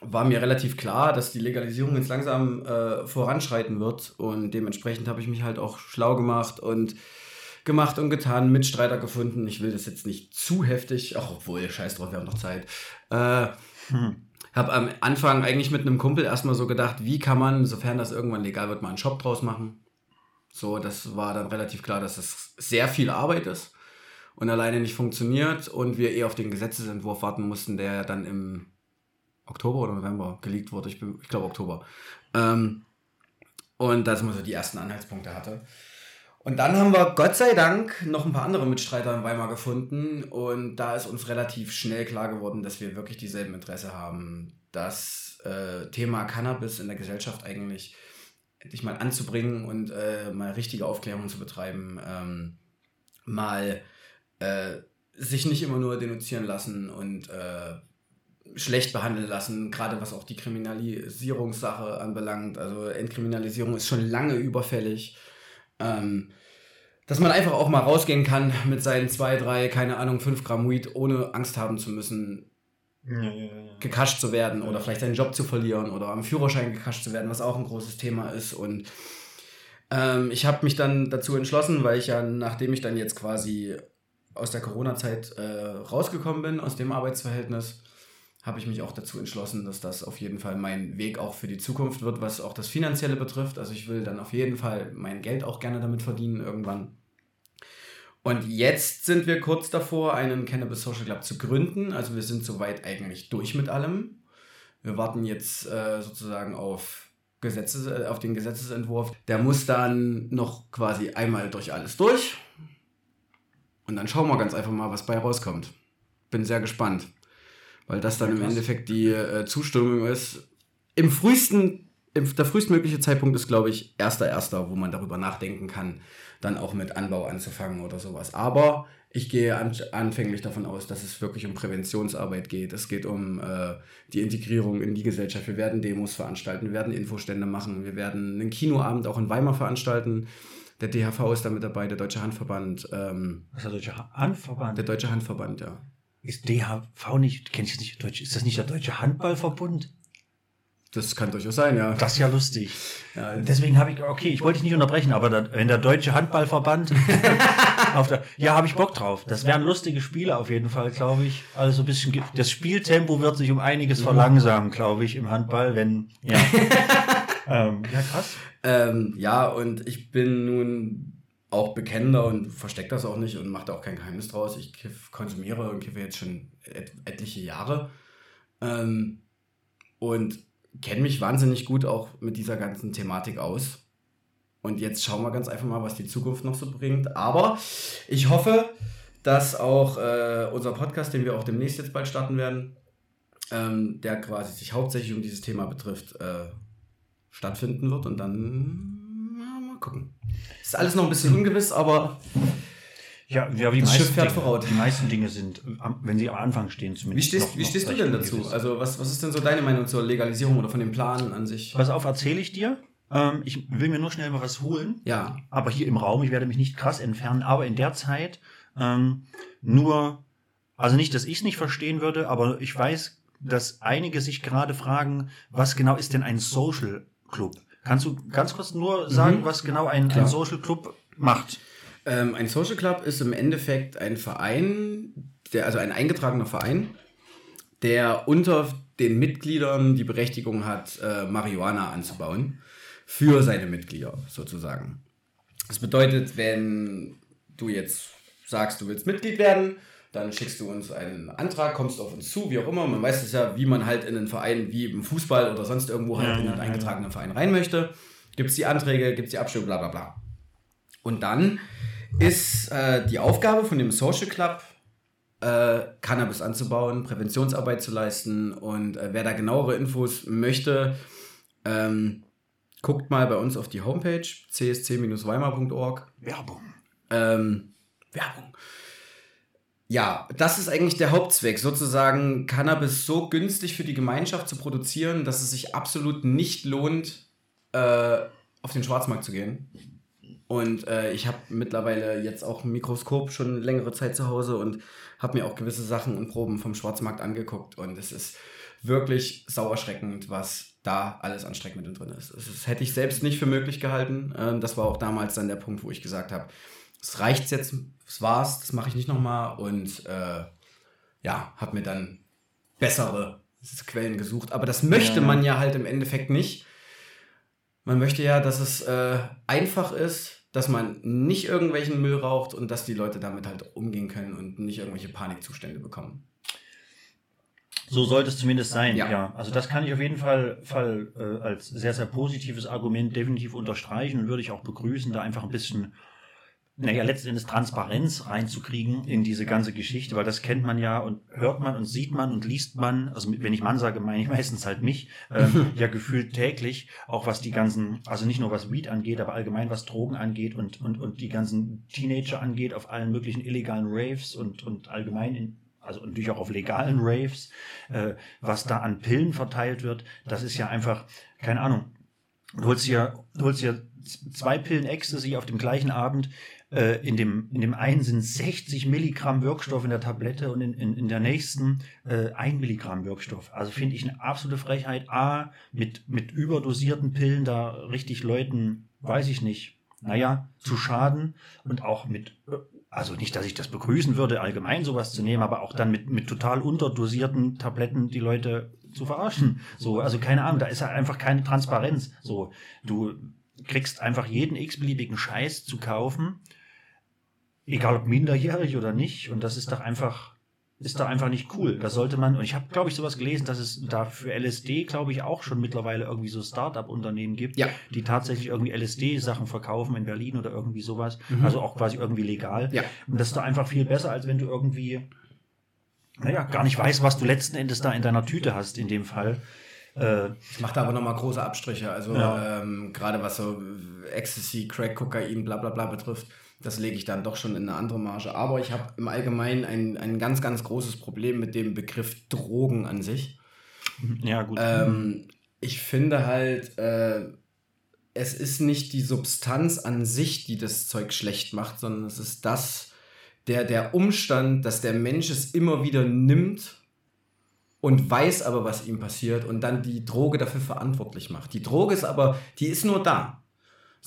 war mir relativ klar, dass die Legalisierung jetzt langsam äh, voranschreiten wird und dementsprechend habe ich mich halt auch schlau gemacht und gemacht und getan, Mitstreiter gefunden. Ich will das jetzt nicht zu heftig, auch obwohl, scheiß drauf, wir haben noch Zeit. Äh, Habe am Anfang eigentlich mit einem Kumpel erstmal so gedacht, wie kann man, sofern das irgendwann legal wird, mal einen Shop draus machen. So, das war dann relativ klar, dass das sehr viel Arbeit ist und alleine nicht funktioniert und wir eh auf den Gesetzesentwurf warten mussten, der dann im Oktober oder November geleakt wurde. Ich, ich glaube Oktober. Ähm, und dass man so die ersten Anhaltspunkte hatte. Und dann haben wir Gott sei Dank noch ein paar andere Mitstreiter in Weimar gefunden und da ist uns relativ schnell klar geworden, dass wir wirklich dieselben Interesse haben, das äh, Thema Cannabis in der Gesellschaft eigentlich endlich mal anzubringen und äh, mal richtige Aufklärung zu betreiben, ähm, mal äh, sich nicht immer nur denunzieren lassen und äh, schlecht behandeln lassen, gerade was auch die Kriminalisierungssache anbelangt. Also Entkriminalisierung ist schon lange überfällig. Ähm, dass man einfach auch mal rausgehen kann mit seinen zwei, drei, keine Ahnung, fünf Gramm Weed, ohne Angst haben zu müssen, gekascht zu werden oder vielleicht seinen Job zu verlieren oder am Führerschein gekascht zu werden, was auch ein großes Thema ist. Und ähm, ich habe mich dann dazu entschlossen, weil ich ja, nachdem ich dann jetzt quasi aus der Corona-Zeit äh, rausgekommen bin, aus dem Arbeitsverhältnis, habe ich mich auch dazu entschlossen, dass das auf jeden Fall mein Weg auch für die Zukunft wird, was auch das Finanzielle betrifft. Also ich will dann auf jeden Fall mein Geld auch gerne damit verdienen irgendwann. Und jetzt sind wir kurz davor, einen Cannabis Social Club zu gründen. Also wir sind soweit eigentlich durch mit allem. Wir warten jetzt äh, sozusagen auf, Gesetzes, äh, auf den Gesetzesentwurf. Der muss dann noch quasi einmal durch alles durch. Und dann schauen wir ganz einfach mal, was bei rauskommt. Bin sehr gespannt. Weil das dann im Endeffekt die äh, Zustimmung ist. Im frühesten, im, der frühestmögliche Zeitpunkt ist, glaube ich, 1.1., wo man darüber nachdenken kann, dann auch mit Anbau anzufangen oder sowas. Aber ich gehe an, anfänglich davon aus, dass es wirklich um Präventionsarbeit geht. Es geht um äh, die Integrierung in die Gesellschaft. Wir werden Demos veranstalten, wir werden Infostände machen, wir werden einen Kinoabend auch in Weimar veranstalten. Der DHV ist da mit dabei, der Deutsche Handverband. Ähm, Was ist der Deutsche Handverband? der Deutsche Handverband, ja. Ist DHV nicht, kenn ich das nicht, Deutsch, ist das nicht der Deutsche Handballverbund? Das kann durchaus sein, ja. Das ist ja lustig. Ja, Deswegen habe ich, okay, ich wollte dich nicht unterbrechen, aber da, wenn der Deutsche Handballverband auf der, ja, habe ich Bock drauf. Das wären lustige Spiele auf jeden Fall, glaube ich. Also so ein bisschen, das Spieltempo wird sich um einiges verlangsamen, glaube ich, im Handball, wenn, ja. ähm, ja, krass. Ähm, ja, und ich bin nun auch bekennender und verstecke das auch nicht und mache da auch kein Geheimnis draus. Ich kiff, konsumiere und kiffe jetzt schon et etliche Jahre. Ähm, und kenne mich wahnsinnig gut auch mit dieser ganzen Thematik aus. Und jetzt schauen wir ganz einfach mal, was die Zukunft noch so bringt. Aber ich hoffe, dass auch äh, unser Podcast, den wir auch demnächst jetzt bald starten werden, ähm, der quasi sich hauptsächlich um dieses Thema betrifft, äh, stattfinden wird. Und dann mal gucken. Ist alles noch ein bisschen ungewiss, aber Ja, ja wie die, Das meisten Schiff fährt Dinge, voraus. die meisten Dinge sind, wenn sie am Anfang stehen wie zumindest. stehst, noch- wie stehst du denn dazu? ungewiss. Also was, was ist denn so deine Meinung zur Legalisierung oder von dem Plan an sich? Pass auf, erzähle ich dir. Ähm, ich will mir nur schnell mal was holen. Ja, aber hier im Raum, ich werde mich nicht krass entfernen, aber in der Zeit ähm, nur, also nicht, dass ich es nicht verstehen würde, aber ich weiß, dass einige sich gerade fragen, was genau ist denn ein Social Club? Kannst du ganz kurz nur sagen, was genau ein, ein. Social Club macht? Ähm, ein Social Club ist im Endeffekt ein Verein, der, also ein eingetragener Verein, der unter den Mitgliedern die Berechtigung hat, äh, Marihuana anzubauen. Für seine Mitglieder sozusagen. Das bedeutet, wenn du jetzt sagst, du willst Mitglied werden, dann schickst du uns einen Antrag, kommst auf uns zu, wie auch immer. Man weiß es ja, wie man halt in einen Verein wie im Fußball oder sonst irgendwo halt in einen eingetragenen Verein rein möchte. Gibt es die Anträge, gibt es die Abstimmung, bla bla bla. Und dann ist äh, die Aufgabe von dem Social Club, äh, Cannabis anzubauen, Präventionsarbeit zu leisten. Und äh, wer da genauere Infos möchte, ähm, guckt mal bei uns auf die Homepage csc-weimar.org. Werbung. Ähm, Werbung. Ja, das ist eigentlich der Hauptzweck, sozusagen Cannabis so günstig für die Gemeinschaft zu produzieren, dass es sich absolut nicht lohnt, äh, auf den Schwarzmarkt zu gehen. Und äh, ich habe mittlerweile jetzt auch ein Mikroskop schon längere Zeit zu Hause und habe mir auch gewisse Sachen und Proben vom Schwarzmarkt angeguckt. Und es ist wirklich sauerschreckend, was da alles an Streckmitteln drin ist. Das hätte ich selbst nicht für möglich gehalten. Ähm, das war auch damals dann der Punkt, wo ich gesagt habe, es reicht jetzt, es war's, das mache ich nicht nochmal. Und äh, ja, habe mir dann bessere Quellen gesucht. Aber das möchte Ja. man ja halt im Endeffekt nicht. Man möchte ja, dass es äh, einfach ist, dass man nicht irgendwelchen Müll raucht und dass die Leute damit halt umgehen können und nicht irgendwelche Panikzustände bekommen. So sollte es zumindest sein, ja. Ja. Also das kann ich auf jeden Fall, Fall äh, als sehr, sehr positives Argument definitiv unterstreichen und würde ich auch begrüßen, da einfach ein bisschen, naja, letzten Endes Transparenz reinzukriegen in diese ganze Geschichte, weil das kennt man ja und hört man und sieht man und liest man, also wenn ich Mann sage, meine ich meistens halt mich, ähm, ja gefühlt täglich, auch was die ganzen, also nicht nur was Weed angeht, aber allgemein was Drogen angeht und, und, und die ganzen Teenager angeht, auf allen möglichen illegalen Raves und, und allgemein in, also natürlich auch auf legalen Raves, äh, was da an Pillen verteilt wird, das ist ja einfach, keine Ahnung. Du holst hier, du holst z- zwei Pillen Ecstasy auf dem gleichen Abend. Äh, in, dem, in dem einen sind 60 Milligramm Wirkstoff in der Tablette und in, in, in der nächsten äh, 1 Milligramm Wirkstoff. Also finde ich eine absolute Frechheit. A, mit, mit überdosierten Pillen da richtig Leuten, weiß ich nicht, naja, zu schaden und auch mit, äh, also nicht, dass ich das begrüßen würde, allgemein sowas zu nehmen, aber auch dann mit, mit total unterdosierten Tabletten die Leute zu verarschen. So, also keine Ahnung, da ist ja einfach keine Transparenz. So, du kriegst einfach jeden x-beliebigen Scheiß zu kaufen, egal ob minderjährig oder nicht, und das ist doch einfach, ist da einfach nicht cool. Da sollte man, und ich habe, glaube ich, sowas gelesen, dass es da für LSD, glaube ich, auch schon mittlerweile irgendwie so Start-up-Unternehmen gibt, Ja. die tatsächlich irgendwie LSD-Sachen verkaufen in Berlin oder irgendwie sowas. Also auch quasi irgendwie legal. Ja. Und das ist doch einfach viel besser, als wenn du irgendwie, naja, gar nicht weißt, was du letzten Endes da in deiner Tüte hast, in dem Fall. Äh, Ich mache da aber nochmal große Abstriche. Also Ja. ähm, gerade was so Ecstasy, Crack, Kokain, bla bla bla betrifft, das lege ich dann doch schon in eine andere Marge. Aber ich habe im Allgemeinen ein, ein ganz, ganz großes Problem mit dem Begriff Drogen an sich. ja, gut. Ähm, ich finde halt, äh, es ist nicht die Substanz an sich, die das Zeug schlecht macht, sondern es ist das, der, der Umstand, dass der Mensch es immer wieder nimmt und weiß aber, was ihm passiert und dann die Droge dafür verantwortlich macht. Die Droge ist aber, die ist nur da.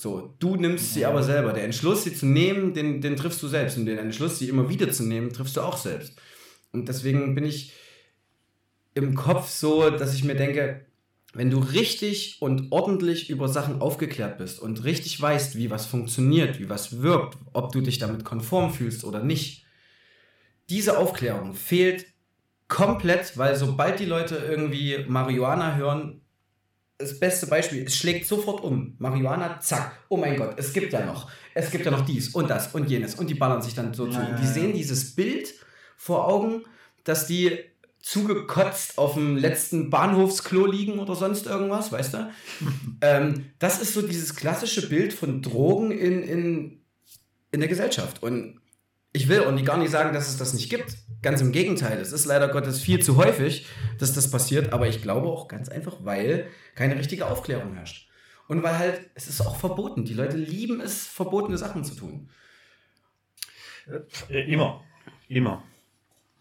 So, du nimmst sie aber selber. Der Entschluss, sie zu nehmen, den, den triffst du selbst. Und den Entschluss, sie immer wieder zu nehmen, triffst du auch selbst. Und deswegen bin ich im Kopf so, dass ich mir denke, wenn du richtig und ordentlich über Sachen aufgeklärt bist und richtig weißt, wie was funktioniert, wie was wirkt, ob du dich damit konform fühlst oder nicht, diese Aufklärung fehlt komplett, weil sobald die Leute irgendwie Marihuana hören, das beste Beispiel, es schlägt sofort um. Marihuana, zack, oh mein Gott, es gibt ja noch, es gibt ja noch dies und das und jenes und die ballern sich dann so zu. Und die sehen dieses Bild vor Augen, dass die zugekotzt auf dem letzten Bahnhofsklo liegen oder sonst irgendwas, weißt du? ähm, das ist so dieses klassische Bild von Drogen in, in, in der Gesellschaft. Und ich will auch nicht, gar nicht sagen, dass es das nicht gibt. Ganz im Gegenteil. Es ist leider Gottes viel zu häufig, dass das passiert. Aber ich glaube auch ganz einfach, weil keine richtige Aufklärung herrscht. Und weil halt, es ist auch verboten. Die Leute lieben es, verbotene Sachen zu tun. Äh, immer. Immer.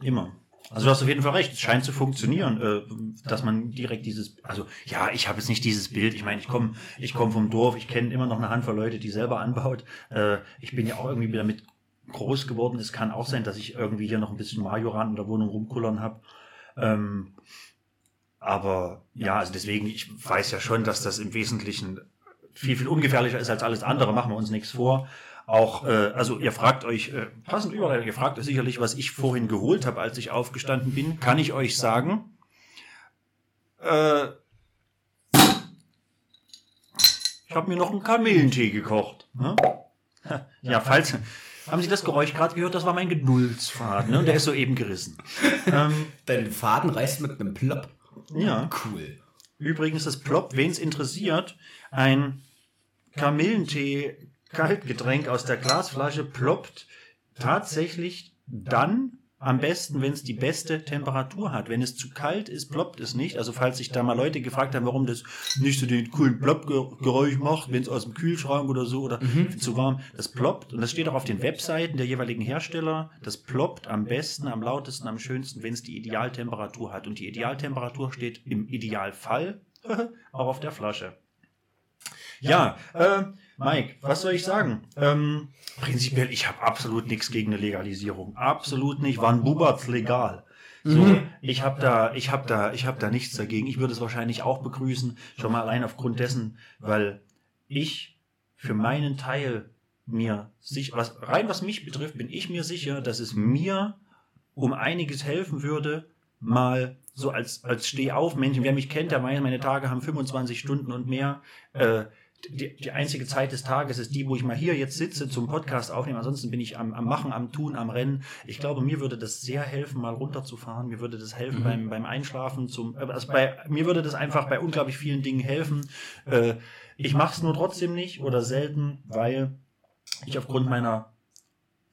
Immer. Also du hast auf jeden Fall recht. Es scheint zu funktionieren, äh, dass man direkt dieses, also ja, ich habe jetzt nicht dieses Bild. Ich meine, ich komme, ich komme vom Dorf. Ich kenne immer noch eine Handvoll Leute, die selber anbaut. Äh, ich bin ja auch irgendwie damit groß geworden. Es kann auch sein, dass ich irgendwie hier noch ein bisschen Majoran in der Wohnung rumkullern habe. Ähm, aber ja, also deswegen, ich weiß ja schon, dass das im Wesentlichen viel, viel ungefährlicher ist als alles andere. Machen wir uns nichts vor. Auch, äh, also ihr fragt euch, äh, passend überall, ihr fragt euch sicherlich, was ich vorhin geholt habe, als ich aufgestanden bin. Kann ich euch sagen? Äh, ich habe mir noch einen Kamillentee gekocht. Ne? Ja, falls. Haben Sie das Geräusch gerade gehört? Das war mein Geduldsfaden, ne? Und der ist soeben gerissen. ähm, Dein Faden reißt mit einem Plopp. ja. Cool. Übrigens, das Plop, wen es interessiert, ein Kamillentee Kaltgetränk aus der Glasflasche ploppt tatsächlich dann, am besten, wenn es die beste Temperatur hat. Wenn es zu kalt ist, ploppt es nicht. Also falls sich da mal Leute gefragt haben, warum das nicht so den coolen Plopp-Geräusch macht, wenn es aus dem Kühlschrank oder so oder zu warm, das ploppt. Und das steht auch auf den Webseiten der jeweiligen Hersteller. Das ploppt am besten, am lautesten, am schönsten, wenn es die Idealtemperatur hat. Und die Idealtemperatur steht im Idealfall auch auf der Flasche. Ja, äh, Mike, was soll ich sagen? Ähm, prinzipiell, ich habe absolut nichts gegen eine Legalisierung. Absolut nicht. Wann bubert's legal? So, ich habe da, ich habe da, ich habe da nichts dagegen. Ich würde es wahrscheinlich auch begrüßen, schon mal allein aufgrund dessen, weil ich für meinen Teil mir sich, was rein was mich betrifft, bin ich mir sicher, dass es mir um einiges helfen würde, mal so als, als Stehaufmännchen. Wer mich kennt, der weiß, meine Tage haben 25 Stunden und mehr. Äh, die, die einzige Zeit des Tages ist die, wo ich mal hier jetzt sitze zum Podcast aufnehmen. Ansonsten bin ich am, am Machen, am Tun, am Rennen. Ich glaube, mir würde das sehr helfen, mal runterzufahren. Mir würde das helfen beim, beim Einschlafen. Zum, äh, also bei, mir würde das einfach bei unglaublich vielen Dingen helfen. Äh, ich mache es nur trotzdem nicht oder selten, weil ich aufgrund meiner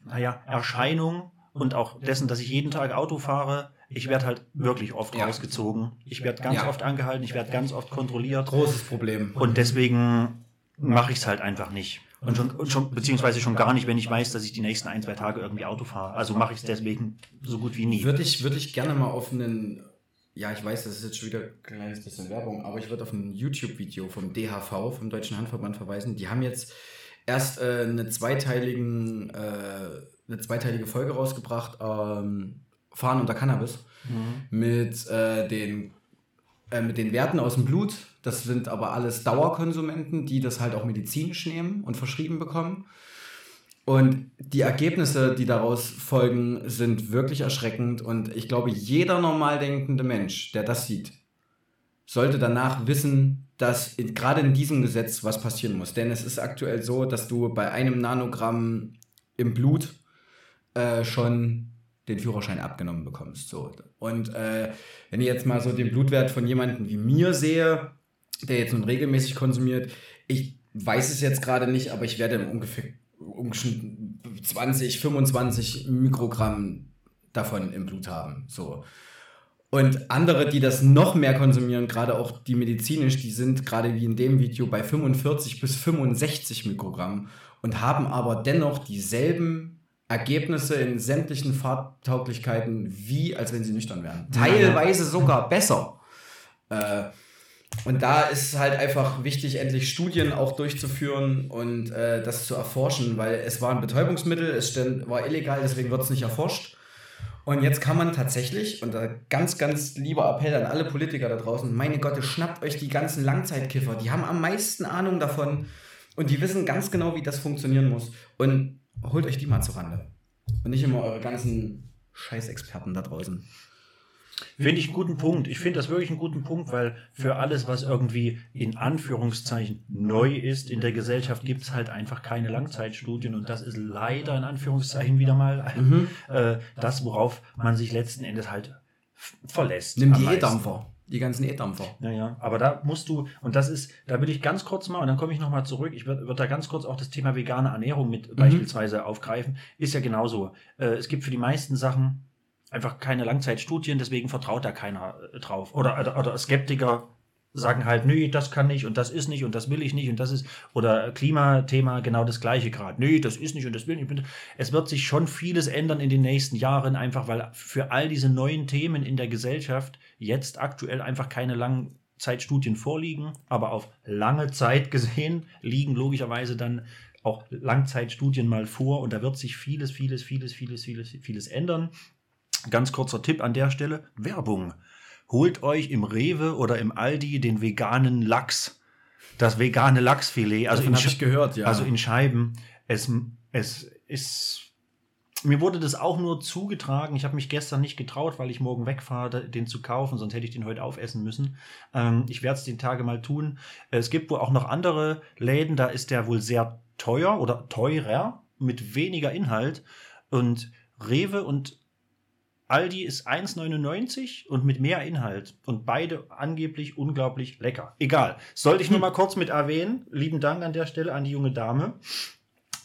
naja, Erscheinung und auch dessen, dass ich jeden Tag Auto fahre, ich werde halt wirklich oft Ja. rausgezogen. Ich werde ganz Ja. oft angehalten, ich werde ganz oft kontrolliert. Großes Problem. Und deswegen mache ich es halt einfach nicht. Und schon, und schon, beziehungsweise schon gar nicht, wenn ich weiß, dass ich die nächsten ein, zwei Tage irgendwie Auto fahre. Also mache ich es deswegen so gut wie nie. Würde ich, würde ich gerne mal auf einen, ja, ich weiß, das ist jetzt schon wieder ein kleines bisschen Werbung, aber ich würde auf ein YouTube-Video vom DHV, vom Deutschen Handverband verweisen. Die haben jetzt erst äh, eine, zweiteiligen, äh, eine zweiteilige Folge rausgebracht, ähm, Fahren unter Cannabis, mit, äh, den, äh, mit den Werten aus dem Blut. Das sind aber alles Dauerkonsumenten, die das halt auch medizinisch nehmen und verschrieben bekommen. Und die Ergebnisse, die daraus folgen, sind wirklich erschreckend. Und ich glaube, jeder normal denkende Mensch, der das sieht, sollte danach wissen, dass in, gerade in diesem Gesetz was passieren muss. Denn es ist aktuell so, dass du bei einem Nanogramm im Blut äh, schon den Führerschein abgenommen bekommst. So. Und äh, wenn ich jetzt mal so den Blutwert von jemandem wie mir sehe, der jetzt nun regelmäßig konsumiert, ich weiß es jetzt gerade nicht, aber ich werde ungefähr umgeschnitten 20, 25 Mikrogramm davon im Blut haben. So. Und andere, die das noch mehr konsumieren, gerade auch die medizinisch, die sind gerade wie in dem Video bei 45 bis 65 Mikrogramm und haben aber dennoch dieselben Ergebnisse in sämtlichen Fahrtauglichkeiten, wie als wenn sie nüchtern wären. Teilweise sogar besser. Äh, und da ist halt einfach wichtig, endlich Studien auch durchzuführen und äh, das zu erforschen, weil es war ein Betäubungsmittel, es stand, war illegal, deswegen wird es nicht erforscht. Und jetzt kann man tatsächlich, und da ganz, ganz lieber Appell an alle Politiker da draußen, meine Gott, schnappt euch die ganzen Langzeitkiffer, die haben am meisten Ahnung davon und die wissen ganz genau, wie das funktionieren muss. Und holt euch die mal zur Rande. Und nicht immer eure ganzen Scheißexperten da draußen. Finde ich einen guten Punkt. Ich finde das wirklich einen guten Punkt, weil für alles, was irgendwie in Anführungszeichen neu ist in der Gesellschaft, gibt es halt einfach keine Langzeitstudien und das ist leider in Anführungszeichen wieder mal äh, das, worauf man sich letzten Endes halt verlässt. Nimm am die. E-Dampfer. Ganzen E-Dampfer. Naja, aber da musst du, und das ist, da will ich ganz kurz mal, und dann komme ich nochmal zurück, ich würde würd da ganz kurz auch das Thema vegane Ernährung mit beispielsweise aufgreifen, ist ja genauso. Äh, es gibt für die meisten Sachen einfach keine Langzeitstudien, deswegen vertraut da keiner äh, drauf. Oder, oder, oder Skeptiker sagen halt, nö, das kann nicht und das ist nicht und das will ich nicht und das ist, oder Klimathema genau das gleiche gerade. Nö, das ist nicht und das will ich nicht. Es wird sich schon vieles ändern in den nächsten Jahren, einfach weil für all diese neuen Themen in der Gesellschaft jetzt aktuell einfach keine Langzeitstudien vorliegen, aber auf lange Zeit gesehen liegen logischerweise dann auch Langzeitstudien mal vor und da wird sich vieles, vieles, vieles, vieles, vieles, vieles ändern. Ganz kurzer Tipp an der Stelle: Werbung. Holt euch im Rewe oder im Aldi den veganen Lachs. Das vegane Lachsfilet. Also Davon in ich gehört, ja. Also in Scheiben. Es, es ist. Mir wurde das auch nur zugetragen. Ich habe mich gestern nicht getraut, weil ich morgen wegfahre, den zu kaufen, sonst hätte ich den heute aufessen müssen. Ähm, ich werde es den Tage mal tun. Es gibt wohl auch noch andere Läden, da ist der wohl sehr teuer oder teurer, mit weniger Inhalt. Und Rewe und Aldi ist 1,99 und mit mehr Inhalt. Und beide angeblich unglaublich lecker. Egal. Sollte ich nur mal kurz mit erwähnen. Lieben Dank an der Stelle an die junge Dame.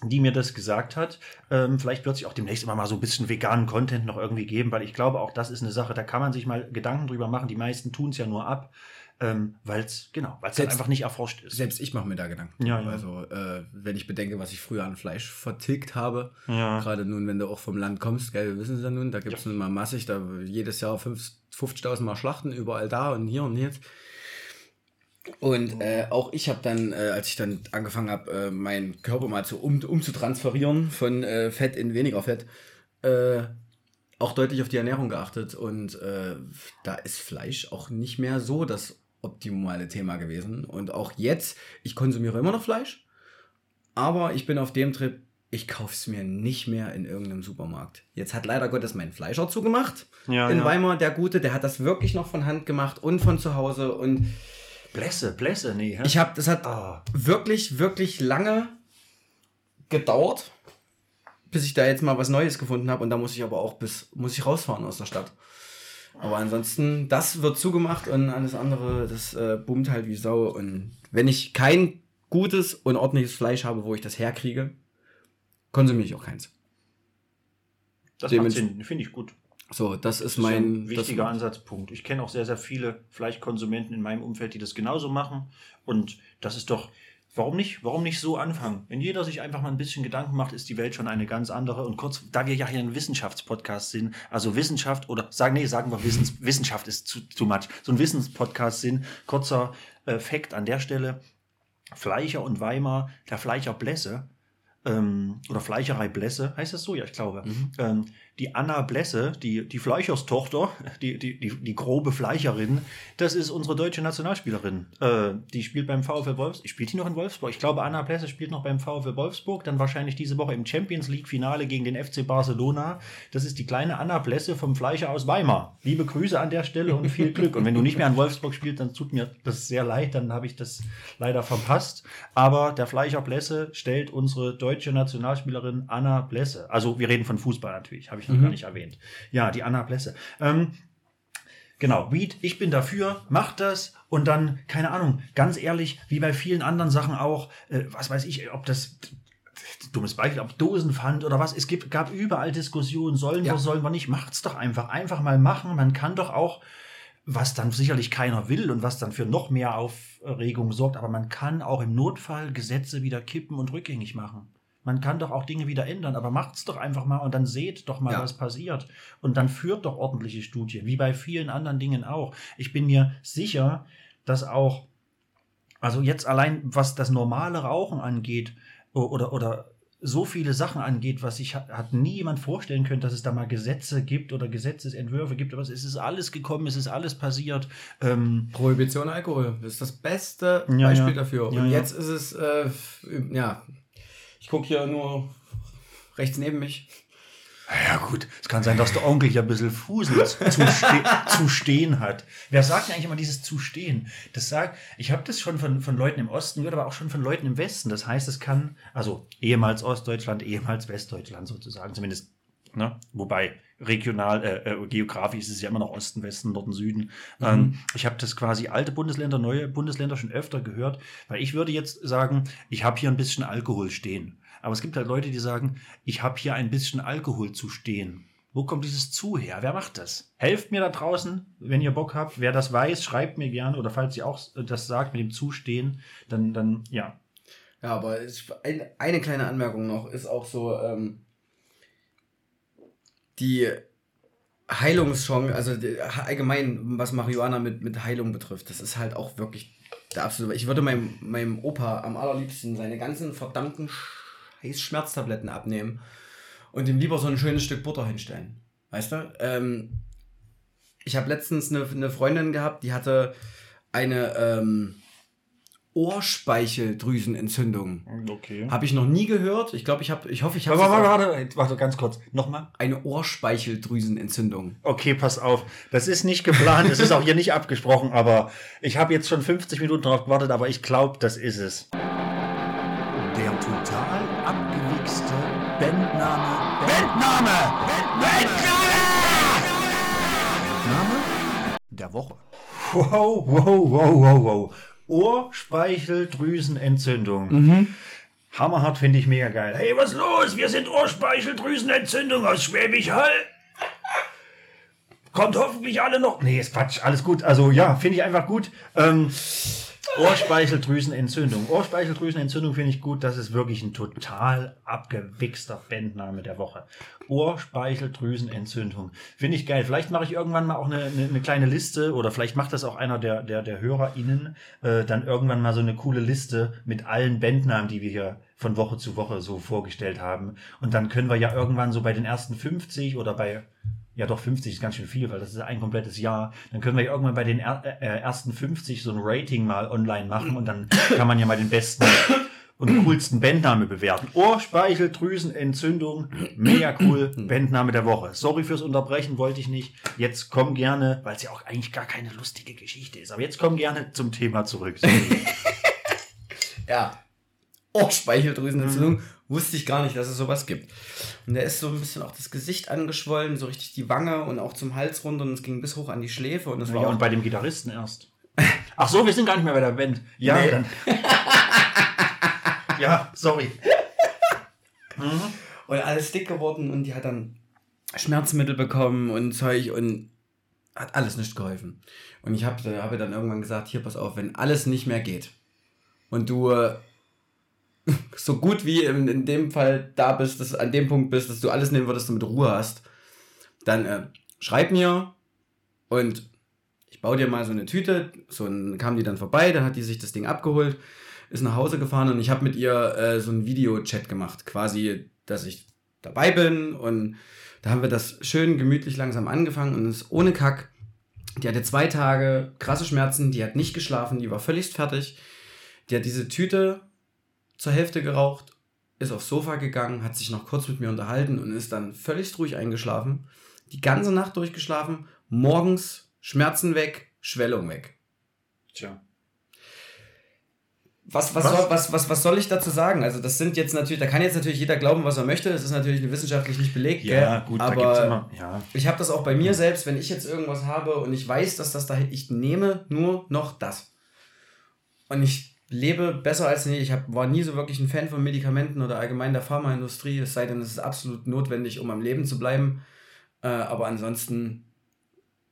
die mir das gesagt hat. Ähm, vielleicht wird sich auch demnächst immer mal so ein bisschen veganen Content noch irgendwie geben, weil ich glaube, auch das ist eine Sache, da kann man sich mal Gedanken drüber machen. Die meisten tun es ja nur ab, ähm, weil es genau, weil es halt Selbst- einfach nicht erforscht ist. Selbst ich mache mir da Gedanken. Ja, ja. Also, äh, wenn ich bedenke, was ich früher an Fleisch vertilgt habe, Ja. gerade nun, wenn du auch vom Land kommst, gell, wir wissen es ja nun, da gibt es nun mal massig, da jedes Jahr fünf- 50.000 Mal Schlachten, überall da und hier und jetzt. Und äh, auch ich habe dann, äh, als ich dann angefangen habe, äh, meinen Körper mal zu um, umzutransferieren von äh, Fett in weniger Fett, äh, auch deutlich auf die Ernährung geachtet. Und äh, da ist Fleisch auch nicht mehr so das optimale Thema gewesen. Und auch jetzt, ich konsumiere immer noch Fleisch, aber ich bin auf dem Trip, ich kaufe es mir nicht mehr in irgendeinem Supermarkt. Jetzt hat leider Gottes mein Fleischer zugemacht Ja, in ja. Weimar, der Gute, der hat das wirklich noch von Hand gemacht und von zu Hause. Und Blässe, Blässe, nee. hä? ich habe, das hat Ah. wirklich, wirklich lange gedauert, bis ich da jetzt mal was Neues gefunden habe. Und da muss ich aber auch bis, muss ich rausfahren aus der Stadt. Aber ansonsten, das wird zugemacht und alles andere, das äh, boomt halt wie Sau. Und wenn ich kein gutes und ordentliches Fleisch habe, wo ich das herkriege, konsumiere ich auch keins. das finde ich gut. So, das ist Das ist mein wichtiger das, Ansatzpunkt. Ich kenne auch sehr, sehr viele Fleischkonsumenten in meinem Umfeld, die das genauso machen. Und das ist doch, warum nicht, warum nicht so anfangen? Wenn jeder sich einfach mal ein bisschen Gedanken macht, ist die Welt schon eine ganz andere. Und kurz, da wir ja hier ein Wissenschaftspodcast sind, also Wissenschaft oder sagen, nee, sagen wir Wissens, Wissenschaft ist zu, too much, so ein Wissenspodcast sind, kurzer äh, Fakt an der Stelle. Fleischer und Weimar, der Fleischer Blässe, ähm, oder Fleischerei Blässe, heißt das so? Ja, ich glaube. Ähm, die Anna Blässe, die, die Fleicherstochter, die, die, die, die grobe Fleicherin, das ist unsere deutsche Nationalspielerin. Äh, die spielt beim VfL Wolfsburg. Spielt die noch in Wolfsburg? Ich glaube, Anna Blässe spielt noch beim VfL Wolfsburg, dann wahrscheinlich diese Woche im Champions League-Finale gegen den FC Barcelona. Das ist die kleine Anna Blässe vom Fleischer aus Weimar. Liebe Grüße an der Stelle und viel Glück. Und wenn du nicht mehr an Wolfsburg spielst, dann tut mir das sehr leid, dann habe ich das leider verpasst. Aber der Fleischer Blässe stellt unsere deutsche Nationalspielerin Anna Blässe. Also wir reden von Fußball natürlich, habe ich noch gar nicht erwähnt. Ja, die Anna Blässe. Ähm, Genau, Weed, ich bin dafür, macht das und dann, keine Ahnung, ganz ehrlich, wie bei vielen anderen Sachen auch, äh, was weiß ich, ob das, dummes Beispiel, ob Dosenpfand oder was, es gibt, gab überall Diskussionen, sollen Ja. wir, sollen wir nicht, macht's doch einfach, einfach mal machen, man kann doch auch, was dann sicherlich keiner will und was dann für noch mehr Aufregung sorgt, aber man kann auch im Notfall Gesetze wieder kippen und rückgängig machen. Man kann doch auch Dinge wieder ändern, aber macht's doch einfach mal und dann seht doch mal, Ja. was passiert. Und dann führt doch ordentliche Studien, wie bei vielen anderen Dingen auch. Ich bin mir sicher, dass auch, also jetzt allein was das normale Rauchen angeht oder, oder so viele Sachen angeht, was sich hat, nie jemand vorstellen können, dass es da mal Gesetze gibt oder Gesetzesentwürfe gibt. Aber es ist alles gekommen, es ist alles passiert. Ähm, Prohibition Alkohol das ist das beste Beispiel ja. dafür. Und ja. jetzt ist es, äh, ja, gucke hier nur rechts neben mich. Ja gut, es kann sein, dass der Onkel hier ein bisschen Fußel zu, ste zu stehen hat. Wer sagt denn eigentlich immer dieses zu stehen? Das sagt, ich habe das schon von, von Leuten im Osten gehört, aber auch schon von Leuten im Westen. Das heißt, es kann, also ehemals Ostdeutschland, ehemals Westdeutschland sozusagen, zumindest, ne? wobei regional, äh, äh, geografisch ist es ja immer noch Osten, Westen, Norden, Süden. Ähm, ich habe das quasi alte Bundesländer, neue Bundesländer schon öfter gehört, weil ich würde jetzt sagen, ich habe hier ein bisschen Alkohol stehen. Aber es gibt halt Leute, die sagen, ich habe hier ein bisschen Alkohol zu stehen. Wo kommt dieses zu her? Wer macht das? Helft mir da draußen, wenn ihr Bock habt. Wer das weiß, schreibt mir gerne. Oder falls ihr auch das sagt mit dem Zustehen, dann, dann ja. Ja, aber es, ein, eine kleine Anmerkung noch ist auch so, ähm, die Heilungschance, also allgemein, was Marihuana mit, mit Heilung betrifft, das ist halt auch wirklich der absolute. Ich würde meinem, meinem Opa am allerliebsten seine ganzen verdammten Schmerztabletten abnehmen und ihm lieber so ein schönes Stück Butter hinstellen. Weißt du? Ähm, ich habe letztens eine, eine Freundin gehabt, die hatte eine ähm, Ohrspeicheldrüsenentzündung. Okay. Habe ich noch nie gehört. Ich glaube, ich habe, ich hoffe, ich habe Warte, warte, warte, warte, ganz kurz. Nochmal. eine Ohrspeicheldrüsenentzündung. Okay, pass auf. Das ist nicht geplant, es ist auch hier nicht abgesprochen, aber ich habe jetzt schon 50 Minuten drauf gewartet, aber ich glaube, das ist es. Der total abgewichste Bandname. Bandname! Bandname! Bandname der Woche. Wow, wow, wow, wow, wow. Ohrspeicheldrüsenentzündung. Hammerhart finde ich mega geil. Hey, was los? Wir sind Ohrspeicheldrüsenentzündung aus Schwäbisch Hall. Kommt hoffentlich alle noch. Nee, ist Quatsch, alles gut. Also ja, finde ich einfach gut. Ähm, Ohrspeicheldrüsenentzündung. Ohrspeicheldrüsenentzündung finde ich gut. Das ist wirklich ein total abgewichster Bandname der Woche. Ohrspeicheldrüsenentzündung. Finde ich geil. Vielleicht mache ich irgendwann mal auch eine, eine, eine kleine Liste oder vielleicht macht das auch einer der, der, der HörerInnen äh, dann irgendwann mal so eine coole Liste mit allen Bandnamen, die wir hier von Woche zu Woche so vorgestellt haben. Und dann können wir ja irgendwann so bei den ersten 50 oder bei ja doch 50 ist ganz schön viel, weil das ist ein komplettes Jahr. Dann können wir ja irgendwann bei den äh, ersten 50 so ein Rating mal online machen und dann kann man ja mal den besten und coolsten Bandname bewerten. Ohrspeicheldrüsenentzündung, mega cool, Bandname der Woche. Sorry fürs Unterbrechen, wollte ich nicht. Jetzt komm gerne, weil es ja auch eigentlich gar keine lustige Geschichte ist, aber jetzt komm gerne zum Thema zurück. Ja. Ohrspeicheldrüsenentzündung. Wusste ich gar nicht, dass es sowas gibt. Und der ist so ein bisschen auch das Gesicht angeschwollen, so richtig die Wange und auch zum Hals runter und es ging bis hoch an die Schläfe und das war Ja, auch und bei dem Gitarristen erst. Ach so, wir sind gar nicht mehr bei der Band. Ja, Nee. dann. ja, sorry. und alles dick geworden und die hat dann Schmerzmittel bekommen und Zeug und hat alles nicht geholfen. Und ich habe hab dann irgendwann gesagt, hier pass auf, wenn alles nicht mehr geht und du so gut wie in, in dem Fall da bist, dass an dem Punkt bist, dass du alles nehmen würdest und mit Ruhe hast, dann äh, schreib mir und ich baue dir mal so eine Tüte. So dann kam die dann vorbei, dann hat die sich das Ding abgeholt, ist nach Hause gefahren und ich habe mit ihr äh, so einen Videochat gemacht, quasi, dass ich dabei bin und da haben wir das schön gemütlich langsam angefangen und es ist ohne Kack. Die hatte zwei Tage krasse Schmerzen, die hat nicht geschlafen, die war völlig fertig. Die hat diese Tüte zur Hälfte geraucht, ist aufs Sofa gegangen, hat sich noch kurz mit mir unterhalten und ist dann völlig ruhig eingeschlafen. Die ganze Nacht durchgeschlafen, morgens Schmerzen weg, Schwellung weg. Tja. Was, was, Was? Soll, was, was, was soll ich dazu sagen? Also, das sind jetzt natürlich, da kann jetzt natürlich jeder glauben, was er möchte. Es ist natürlich wissenschaftlich nicht belegt. Ja, gell? gut, da aber gibt's immer. Ja. ich habe das auch bei mir selbst, wenn ich jetzt irgendwas habe und ich weiß, dass das da, ich nehme nur noch das. Und ich lebe besser als nie. Ich hab, war nie so wirklich ein Fan von Medikamenten oder allgemein der Pharmaindustrie, es sei denn, es ist absolut notwendig, um am Leben zu bleiben. Äh, aber ansonsten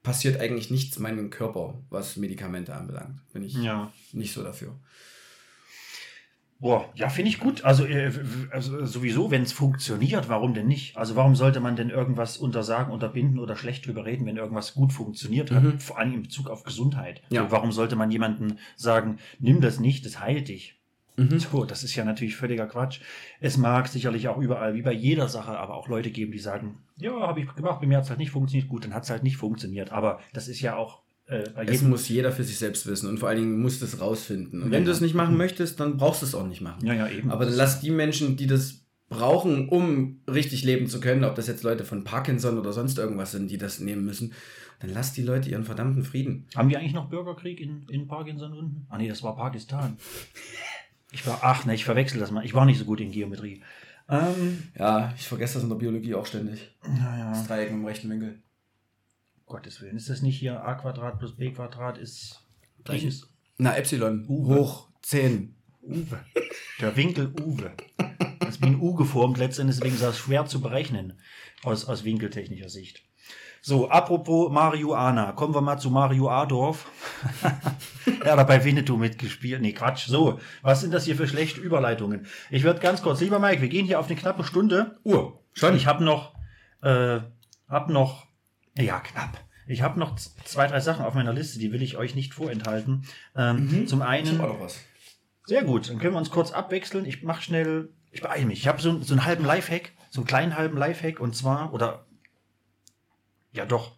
passiert eigentlich nichts meinem Körper, was Medikamente anbelangt. Bin ich ja. nicht so dafür. Boah, ja, finde ich gut. Also, äh, also sowieso, wenn es funktioniert, warum denn nicht? Also warum sollte man denn irgendwas untersagen, unterbinden oder schlecht drüber reden, wenn irgendwas gut funktioniert hat? Mhm. Vor allem in Bezug auf Gesundheit. Ja. So, warum sollte man jemandem sagen, nimm das nicht, das heilt dich? Mhm. So, das ist ja natürlich völliger Quatsch. Es mag sicherlich auch überall, wie bei jeder Sache, aber auch Leute geben, die sagen, ja, habe ich gemacht, bei mir hat es halt nicht funktioniert, gut, dann hat es halt nicht funktioniert. Aber das ist ja auch äh, Es jedem. muss jeder für sich selbst wissen und vor allen Dingen musst du es rausfinden. Und Ja, wenn du es nicht machen möchtest, dann brauchst du es auch nicht machen. Ja, ja, eben. Aber dann lass die Menschen, die das brauchen, um richtig leben zu können, ob das jetzt Leute von Parkinson oder sonst irgendwas sind, die das nehmen müssen, dann lass die Leute ihren verdammten Frieden. Haben die eigentlich noch Bürgerkrieg in, in Parkinson unten? Ah nee, das war Pakistan. Ich war, ach ne, ich verwechsel das mal. Ich war nicht so gut in Geometrie. Ähm, Ja, ich vergesse das in der Biologie auch ständig. naja, Das Dreieck im rechten Winkel. Gottes Willen. Ist das nicht hier a Quadrat plus b Quadrat ist Gleich ist Na, Epsilon. Uwe. Hoch 10. Uwe. Der Winkel Uwe. Das ist wie ein U geformt letztendlich, deswegen ist das schwer zu berechnen aus, aus winkeltechnischer Sicht. So, apropos Marihuana, kommen wir mal zu Mario Adorf. er hat bei Winnetou mitgespielt. Nee, Quatsch. So, was sind das hier für schlechte Überleitungen? Ich werde ganz kurz, lieber Mike, wir gehen hier auf eine knappe Stunde. Uhr. Schon? Ich habe noch, äh, hab noch, ja, knapp. Ich habe noch zwei, drei Sachen auf meiner Liste, die will ich euch nicht vorenthalten. Ähm, Zum ich einen, sehr gut, dann können wir uns kurz abwechseln. Ich mache schnell, ich beeile mich. Ich habe so, so einen halben Lifehack, so einen kleinen halben Lifehack und zwar, oder, ja doch,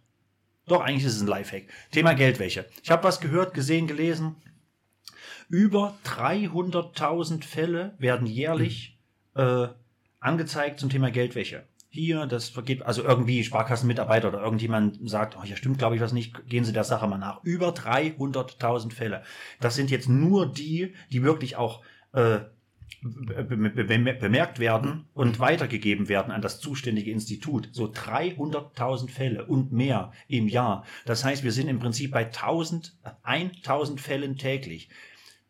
doch, eigentlich ist es ein Lifehack. Thema Geldwäsche. Ich habe was gehört, gesehen, gelesen. Über 300.000 Fälle werden jährlich äh, angezeigt zum Thema Geldwäsche. Hier, das vergeht, also irgendwie Sparkassenmitarbeiter oder irgendjemand sagt, oh, hier stimmt, glaube ich, was nicht, gehen Sie der Sache mal nach. Über 300.000 Fälle. Das sind jetzt nur die, die wirklich auch äh, be- be- be- bemerkt werden und weitergegeben werden an das zuständige Institut. So 300.000 Fälle und mehr im Jahr. Das heißt, wir sind im Prinzip bei 1000, 1000 Fällen täglich.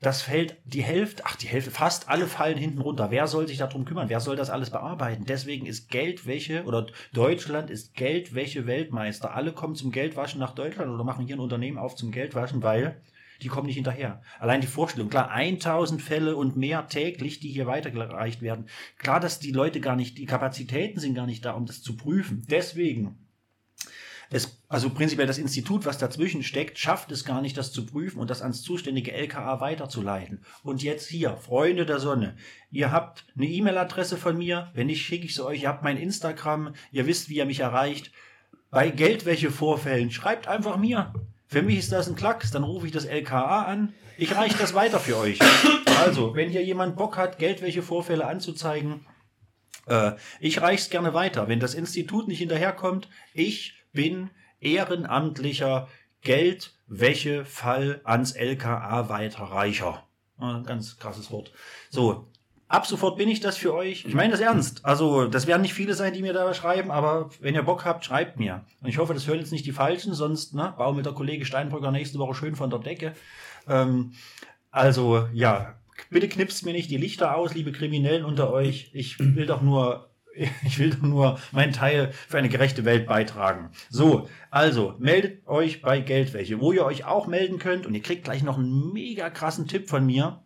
Das fällt die Hälfte, ach die Hälfte, fast alle fallen hinten runter. Wer soll sich darum kümmern? Wer soll das alles bearbeiten? Deswegen ist Geldwäsche oder Deutschland ist Geldwäsche Weltmeister. Alle kommen zum Geldwaschen nach Deutschland oder machen hier ein Unternehmen auf zum Geldwaschen, weil die kommen nicht hinterher. Allein die Vorstellung, klar, 1000 Fälle und mehr täglich, die hier weitergereicht werden. Klar, dass die Leute gar nicht, die Kapazitäten sind gar nicht da, um das zu prüfen. Deswegen es, also prinzipiell das Institut, was dazwischen steckt, schafft es gar nicht, das zu prüfen und das ans zuständige LKA weiterzuleiten. Und jetzt hier, Freunde der Sonne, ihr habt eine E-Mail-Adresse von mir, wenn nicht, schicke ich sie euch, ihr habt mein Instagram, ihr wisst, wie ihr mich erreicht. Bei Geldwäschevorfällen, schreibt einfach mir. Für mich ist das ein Klacks, dann rufe ich das LKA an. Ich reiche das weiter für euch. Also, wenn hier jemand Bock hat, Geldwäschevorfälle anzuzeigen, äh, ich reiche es gerne weiter. Wenn das Institut nicht hinterherkommt, ich bin ehrenamtlicher Geldwäschefall ans LKA Weiterreicher. Ein ganz krasses Wort. So, ab sofort bin ich das für euch. Ich meine das ernst. Also, das werden nicht viele sein, die mir da schreiben, aber wenn ihr Bock habt, schreibt mir. Und ich hoffe, das hören jetzt nicht die Falschen, sonst ne, bauen mit der Kollege Steinbrücker nächste Woche schön von der Decke. Ähm, also, ja, bitte knipst mir nicht die Lichter aus, liebe Kriminellen unter euch. Ich will doch nur ich will doch nur meinen Teil für eine gerechte Welt beitragen. So, also meldet euch bei Geldwäsche, wo ihr euch auch melden könnt und ihr kriegt gleich noch einen mega krassen Tipp von mir,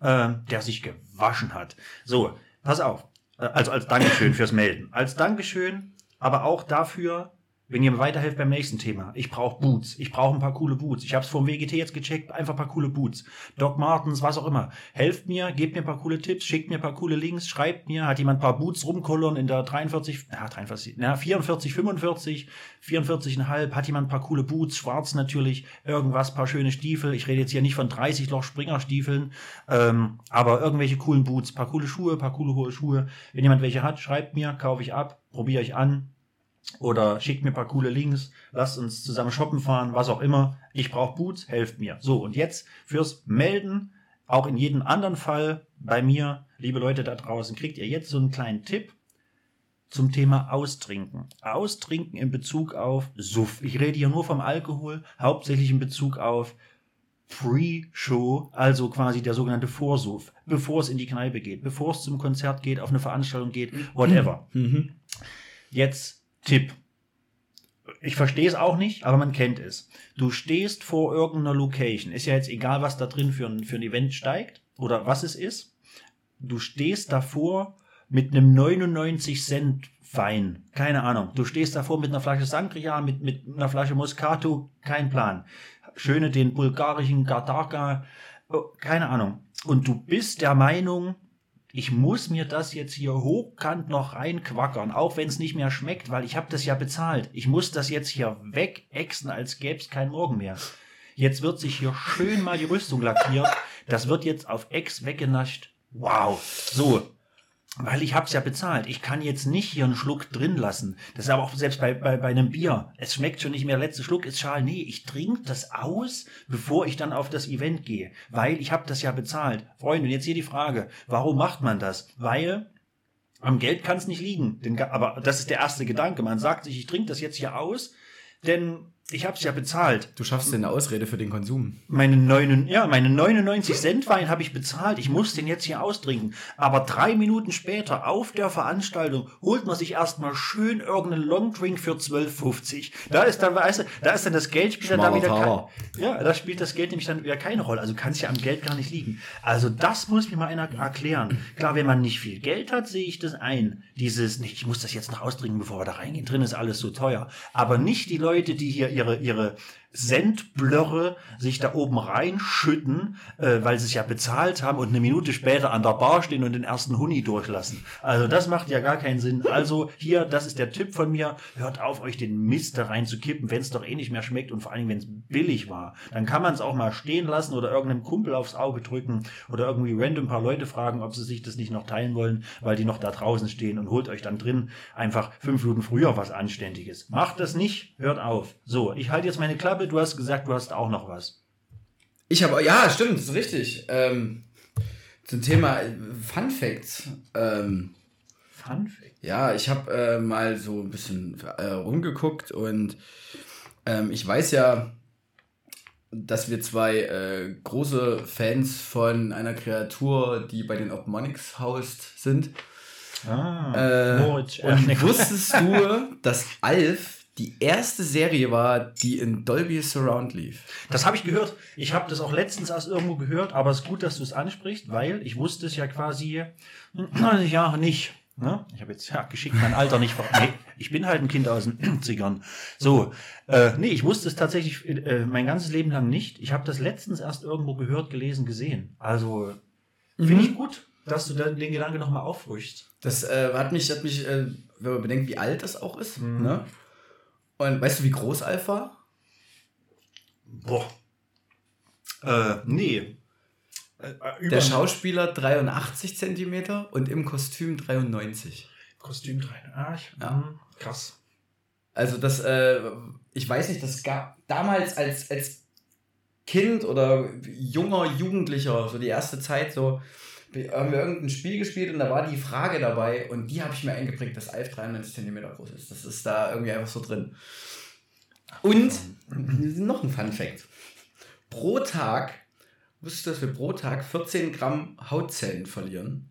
äh, der sich gewaschen hat. So, pass auf. Äh, also als Dankeschön fürs Melden. Als Dankeschön, aber auch dafür, wenn ihr mir weiterhelft beim nächsten Thema. Ich brauche Boots. Ich brauche ein paar coole Boots. Ich habe es vom WGT jetzt gecheckt. Einfach ein paar coole Boots. Doc Martens, was auch immer. Helft mir, gebt mir ein paar coole Tipps, schickt mir ein paar coole Links, schreibt mir, hat jemand ein paar Boots rumkollern in der 43, na, 43, na, 44, 45, 44,5. Hat jemand ein paar coole Boots, schwarz natürlich, irgendwas, paar schöne Stiefel. Ich rede jetzt hier nicht von 30 Loch Springerstiefeln, ähm, aber irgendwelche coolen Boots, paar coole Schuhe, paar coole hohe Schuhe. Wenn jemand welche hat, schreibt mir, kaufe ich ab, probiere ich an, oder schickt mir ein paar coole Links, lasst uns zusammen shoppen fahren, was auch immer. Ich brauche Boots, helft mir. So, und jetzt fürs Melden, auch in jedem anderen Fall bei mir, liebe Leute da draußen, kriegt ihr jetzt so einen kleinen Tipp zum Thema Austrinken. Austrinken in Bezug auf Suff. Ich rede hier nur vom Alkohol, hauptsächlich in Bezug auf Pre-Show, also quasi der sogenannte Vorsuff, bevor es in die Kneipe geht, bevor es zum Konzert geht, auf eine Veranstaltung geht, whatever. Jetzt Tipp. Ich verstehe es auch nicht, aber man kennt es. Du stehst vor irgendeiner Location. Ist ja jetzt egal, was da drin für ein, für ein Event steigt oder was es ist. Du stehst davor mit einem 99 Cent Wein. Keine Ahnung. Du stehst davor mit einer Flasche Sangria, mit, mit einer Flasche Moscato. Kein Plan. Schöne den bulgarischen Gardaka. Oh, keine Ahnung. Und du bist der Meinung, ich muss mir das jetzt hier hochkant noch reinquackern, auch wenn es nicht mehr schmeckt, weil ich habe das ja bezahlt. Ich muss das jetzt hier wegexen, als gäbe es keinen Morgen mehr. Jetzt wird sich hier schön mal die Rüstung lackiert. Das wird jetzt auf Ex weggenascht. Wow. So, weil ich hab's ja bezahlt. Ich kann jetzt nicht hier einen Schluck drin lassen. Das ist aber auch selbst bei, bei, bei einem Bier. Es schmeckt schon nicht mehr. Letzter Schluck ist schal. Nee, ich trinke das aus, bevor ich dann auf das Event gehe. Weil ich habe das ja bezahlt. Freunde, und jetzt hier die Frage. Warum macht man das? Weil am Geld kann es nicht liegen. Denn, aber das ist der erste Gedanke. Man sagt sich, ich trinke das jetzt hier aus, denn ich habe es ja bezahlt. Du schaffst dir eine Ausrede für den Konsum. Meine, neun, ja, meine 99 Cent Wein habe ich bezahlt. Ich muss den jetzt hier austrinken. Aber drei Minuten später auf der Veranstaltung holt man sich erstmal schön irgendeinen Longdrink für 12,50. Da ist dann, weißt du, da ist dann das Geld spielt dann da wieder kein, ja, da spielt das Geld nämlich dann wieder keine Rolle. Also kann es ja am Geld gar nicht liegen. Also das muss mir mal einer erklären. Klar, wenn man nicht viel Geld hat, sehe ich das ein. Dieses, ich muss das jetzt noch austrinken, bevor wir da reingehen. Drin ist alles so teuer. Aber nicht die Leute, die hier ihre, ihre Sendblöre sich da oben reinschütten, äh, weil sie es ja bezahlt haben und eine Minute später an der Bar stehen und den ersten Huni durchlassen. Also das macht ja gar keinen Sinn. Also hier, das ist der Tipp von mir, hört auf, euch den Mist da reinzukippen, wenn es doch eh nicht mehr schmeckt und vor allem, wenn es billig war. Dann kann man es auch mal stehen lassen oder irgendeinem Kumpel aufs Auge drücken oder irgendwie random paar Leute fragen, ob sie sich das nicht noch teilen wollen, weil die noch da draußen stehen und holt euch dann drin einfach fünf Minuten früher was Anständiges. Macht das nicht, hört auf. So, ich halte jetzt meine Klappe, du hast gesagt, du hast auch noch was. Ich habe, ja, stimmt, das ist richtig. Ähm, zum Thema äh, Fun Facts. Ähm, Fun Fact. ja, ich habe äh, mal so ein bisschen äh, rumgeguckt und ähm, ich weiß ja, dass wir zwei äh, große Fans von einer Kreatur, die bei den Opmonics haust, sind. Ah, Äh, Moritz, und wusstest du, dass Alf die erste Serie war, die in Dolby Surround lief? Das habe ich gehört. Ich habe das auch letztens erst irgendwo gehört, aber es ist gut, dass du es ansprichst, weil ich wusste es ja quasi hm, ja nicht. Ne? Ich habe jetzt ja geschickt mein Alter nicht. ver- Nee, ich bin halt ein Kind aus den 70ern. So, äh, nee, ich wusste es tatsächlich äh, mein ganzes Leben lang nicht. Ich habe das letztens erst irgendwo gehört, gelesen, gesehen. Also finde ich gut, dass du den, den Gedanke nochmal auffrischst. Das äh, hat mich, hat mich äh, wenn man bedenkt, wie alt das auch ist. Mhm. Ne? Und weißt du, wie groß Alf war? Boah. Äh, nee. Äh, äh, Der Schauspieler 83 Zentimeter und im Kostüm 93. Kostüm rein. Ah, ich, Ja. hm, krass. Also das, äh, ich weiß nicht, das gab damals als, als Kind oder junger Jugendlicher, so die erste Zeit, so haben wir irgendein Spiel gespielt und da war die Frage dabei und die habe ich mir eingeprägt, dass Alf 93 cm groß ist. Das ist da irgendwie einfach so drin. Und noch ein Fun Fact. Pro Tag, wusstest du, dass wir pro Tag 14 Gramm Hautzellen verlieren?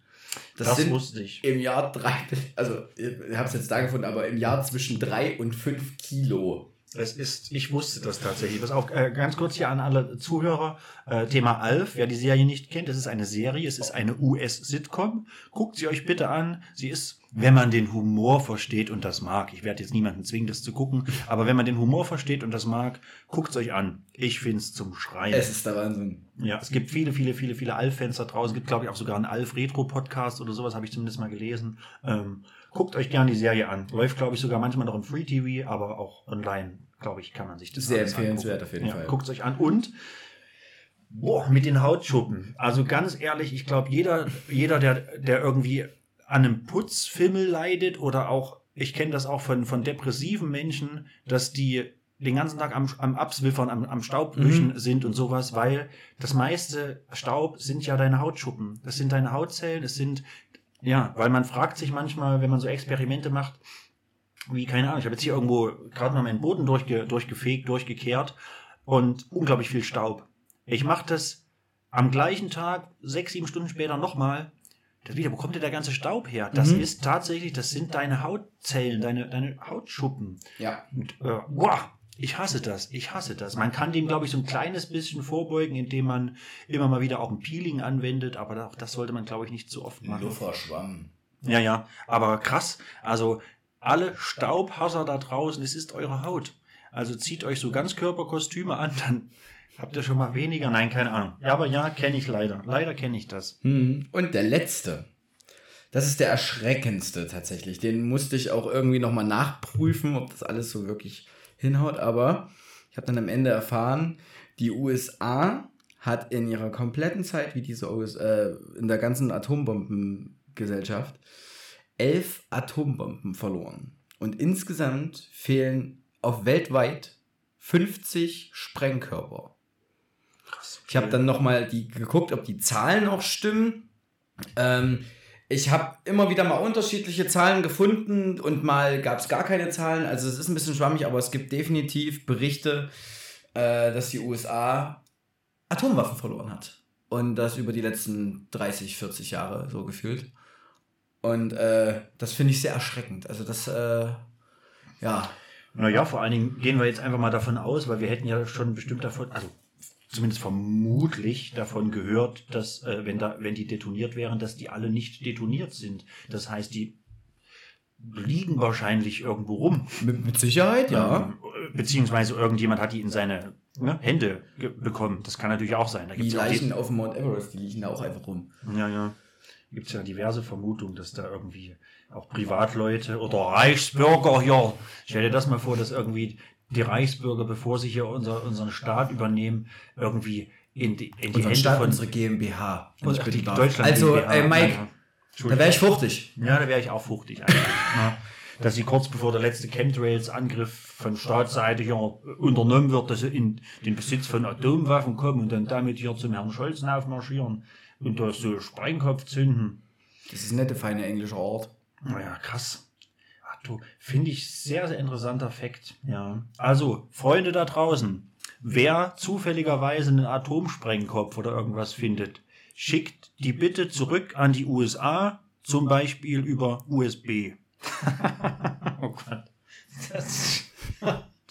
Das, sind wusste ich. im Jahr drei, also ich habe es jetzt da gefunden, aber im Jahr zwischen drei und fünf Kilo. Es ist, ich wusste das tatsächlich. Pass auf, äh, ganz kurz hier an alle Zuhörer. Äh, Thema Alf, wer die Serie nicht kennt, es ist eine Serie, es ist eine US-Sitcom. Guckt sie euch bitte an. Sie ist, wenn man den Humor versteht und das mag. Ich werde jetzt niemanden zwingen, das zu gucken, aber wenn man den Humor versteht und das mag, guckt es euch an. Ich find's zum Schreien. Es ist der Wahnsinn. Ja, es gibt viele, viele, viele, viele Alf-Fans da draußen. Es gibt, glaube ich, auch sogar einen Alf-Retro-Podcast oder sowas, habe ich zumindest mal gelesen. Ähm, guckt euch gerne die Serie an. Läuft, glaube ich, sogar manchmal noch im Free-TV, aber auch online, glaube ich, kann man sich das Sehr empfehlenswert angucken. auf jeden ja, Fall. Guckt es euch an. Und, boah, mit den Hautschuppen. Also ganz ehrlich, ich glaube, jeder, jeder der, der irgendwie an einem Putzfimmel leidet oder auch, ich kenne das auch von, von depressiven Menschen, dass die den ganzen Tag am, am Abswiffern, am, am Staubwischen sind und sowas, weil das meiste Staub sind ja deine Hautschuppen. Das sind deine Hautzellen, es sind, ja, weil man fragt sich manchmal, wenn man so Experimente macht, wie, keine Ahnung, ich habe jetzt hier irgendwo gerade mal meinen Boden durchge, durchgefegt, durchgekehrt und unglaublich viel Staub. Ich mache das am gleichen Tag, sechs, sieben Stunden später nochmal. Das wieder, wo kommt denn der ganze Staub her? Das Mhm. ist tatsächlich, das sind deine Hautzellen, deine, deine Hautschuppen. Ja. Und, äh, boah, ich hasse das, ich hasse das. Man kann dem, glaube ich, so ein kleines bisschen vorbeugen, indem man immer mal wieder auch ein Peeling anwendet, aber auch das sollte man, glaube ich, nicht zu oft machen. Lufferschwamm. Ja, ja, aber krass. Also alle Staubhasser da draußen, es ist eure Haut. Also zieht euch so Ganzkörperkostüme an, dann habt ihr schon mal weniger. Nein, keine Ahnung. Ja, aber ja, kenne ich leider. Leider kenne ich das. Mhm. Und der letzte. Das ist der erschreckendste tatsächlich. Den musste ich auch irgendwie nochmal nachprüfen, ob das alles so wirklich hinhaut. Aber ich habe dann am Ende erfahren, die USA hat in ihrer kompletten Zeit, wie diese US, äh, in der ganzen Atombombengesellschaft, elf Atombomben verloren. Und insgesamt fehlen auf weltweit 50 Sprengkörper. Ich habe dann nochmal die geguckt, ob die Zahlen auch stimmen. Ähm, ich habe immer wieder mal unterschiedliche Zahlen gefunden und mal gab es gar keine Zahlen. Also es ist ein bisschen schwammig, aber es gibt definitiv Berichte, äh, dass die USA Atomwaffen verloren hat. Und das über die letzten 30, 40 Jahre so gefühlt. Und äh, das finde ich sehr erschreckend. Also das, äh, ja, Naja, vor allen Dingen gehen wir jetzt einfach mal davon aus, weil wir hätten ja schon bestimmt davon, also zumindest vermutlich davon gehört, dass äh, wenn da, wenn die detoniert wären, dass die alle nicht detoniert sind. Das heißt, die liegen wahrscheinlich irgendwo rum. mit, mit Sicherheit, ja. Ähm, beziehungsweise irgendjemand hat die in seine ne, Hände bekommen. Das kann natürlich auch sein. Da Die gibt's auch Leichen auf dem Mount Everest, die liegen da auch einfach rum. Ja, ja. Gibt es ja diverse Vermutungen, dass da irgendwie auch Privatleute oder Reichsbürger hier, stell dir das mal vor, dass irgendwie die Reichsbürger, bevor sie hier unser, unseren Staat übernehmen, irgendwie in die, in die Unseren Hände Staat, von unsere GmbH. und ach, die. Deutschland Also, GmbH. ey, Mike, da wäre ich fuchtig. ja, da wäre ich auch fuchtig eigentlich. ja. Dass sie kurz bevor der letzte Chemtrails-Angriff von Staatsseite hier unternommen wird, dass sie in den Besitz von Atomwaffen kommen und dann damit hier zum Herrn Scholz aufmarschieren und da so Sprengkopf zünden. Das ist nette, feine englische Art. Naja, krass. Du, finde ich sehr, sehr interessanter Fakt. Ja. Also, Freunde da draußen, wer zufälligerweise einen Atomsprengkopf oder irgendwas findet, schickt die bitte zurück an die USA, zum Beispiel über USB. oh Gott. Das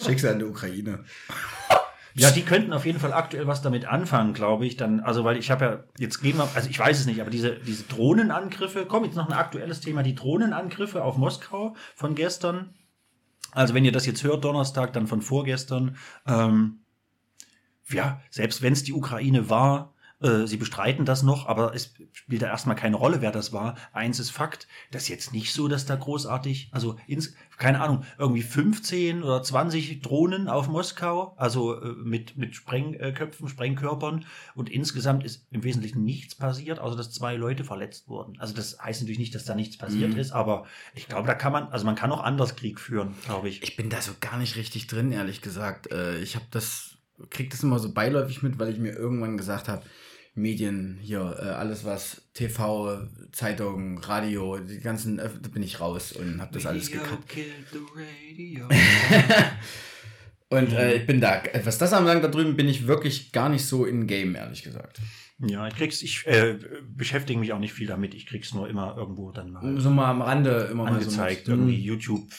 Schick's an die Ukraine. ja, die könnten auf jeden Fall aktuell was damit anfangen, glaube ich. Dann, also, weil ich habe ja, jetzt gehen wir, also ich weiß es nicht, aber diese, diese Drohnenangriffe, komm, jetzt noch ein aktuelles Thema, die Drohnenangriffe auf Moskau von gestern. Also, wenn ihr das jetzt hört, Donnerstag, dann von vorgestern, ähm, ja, selbst wenn es die Ukraine war, äh, sie bestreiten das noch, aber es spielt da erstmal keine Rolle, wer das war. Eins ist Fakt, das ist jetzt nicht so, dass da großartig, also ins, keine Ahnung, irgendwie 15 oder 20 Drohnen auf Moskau, also äh, mit, mit Sprengköpfen, Sprengkörpern und insgesamt ist im Wesentlichen nichts passiert, außer dass zwei Leute verletzt wurden. Also das heißt natürlich nicht, dass da nichts passiert Mhm. ist, aber ich glaube, da kann man, also man kann auch anders Krieg führen, glaube ich. Ich bin da so gar nicht richtig drin, ehrlich gesagt. Äh, Ich habe das, krieg das immer so beiläufig mit, weil ich mir irgendwann gesagt habe, Medien hier, äh, alles was TV, Zeitung, Radio, die ganzen, äh, da bin ich raus und habe das alles gekriegt. Und äh, ich bin da, was das anbelangt, da drüben bin ich wirklich gar nicht so in Game, ehrlich gesagt. Ja, ich krieg's, ich äh, beschäftige mich auch nicht viel damit, ich krieg's nur immer irgendwo dann mal. So mal am Rande immer angezeigt, mal so mit. irgendwie YouTube,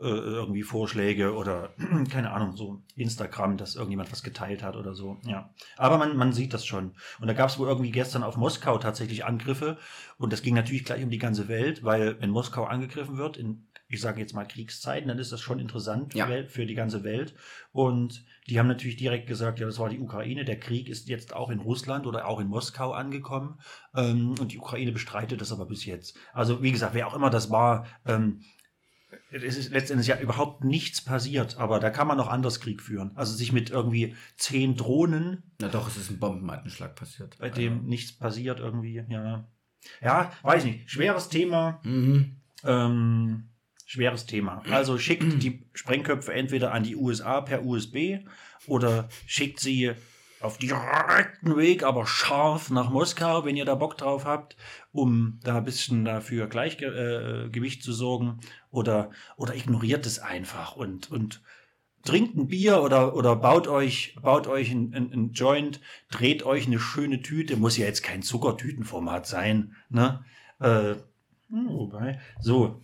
äh, irgendwie Vorschläge oder keine Ahnung, so Instagram, dass irgendjemand was geteilt hat oder so. Ja, aber man, man sieht das schon. Und da gab es wohl irgendwie gestern auf Moskau tatsächlich Angriffe und das ging natürlich gleich um die ganze Welt, weil wenn Moskau angegriffen wird in ich sage jetzt mal Kriegszeiten, dann ist das schon interessant Ja. für, die ganze Welt. Und die haben natürlich direkt gesagt, ja, das war die Ukraine. Der Krieg ist jetzt auch in Russland oder auch in Moskau angekommen. Ähm, und die Ukraine bestreitet das aber bis jetzt. Also, wie gesagt, wer auch immer das war, ähm, es ist letztendlich ja überhaupt nichts passiert, aber da kann man noch anders Krieg führen. Also sich mit irgendwie zehn Drohnen, Na doch, es ist ein Bombenanschlag passiert. bei dem nichts passiert, irgendwie, ja. Ja, weiß nicht. Schweres Thema. Mhm. Ähm, schweres Thema. Also schickt die Sprengköpfe entweder an die USA per USB oder schickt sie auf direkten Weg, aber scharf nach Moskau, wenn ihr da Bock drauf habt, um da ein bisschen dafür Gleichgewicht äh, Gewicht zu sorgen. Oder, oder ignoriert es einfach und, und trinkt ein Bier oder, oder baut euch, baut euch ein, ein, ein Joint, dreht euch eine schöne Tüte. Muss ja jetzt kein Zuckertütenformat sein. Ne? Äh, hm, wobei, so.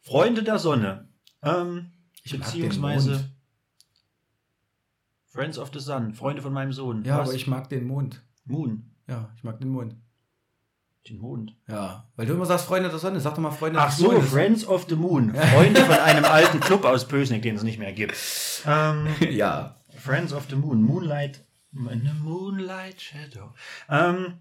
Freunde der Sonne. Ähm, Ich beziehungsweise. Friends of the Sun, Freunde von meinem Sohn. Ja, Was? aber ich mag den Mond. Moon, Ja, ich mag den Mond. den Mond. Ja, weil du immer sagst Freunde der Sonne. Sag doch mal Freunde Ach des so, Mondes. Friends of the Moon. Freunde von einem alten Club aus Pösneck, den es nicht mehr gibt. Ähm, Ja. Friends of the Moon, Moonlight, Moonlight Shadow. Ähm,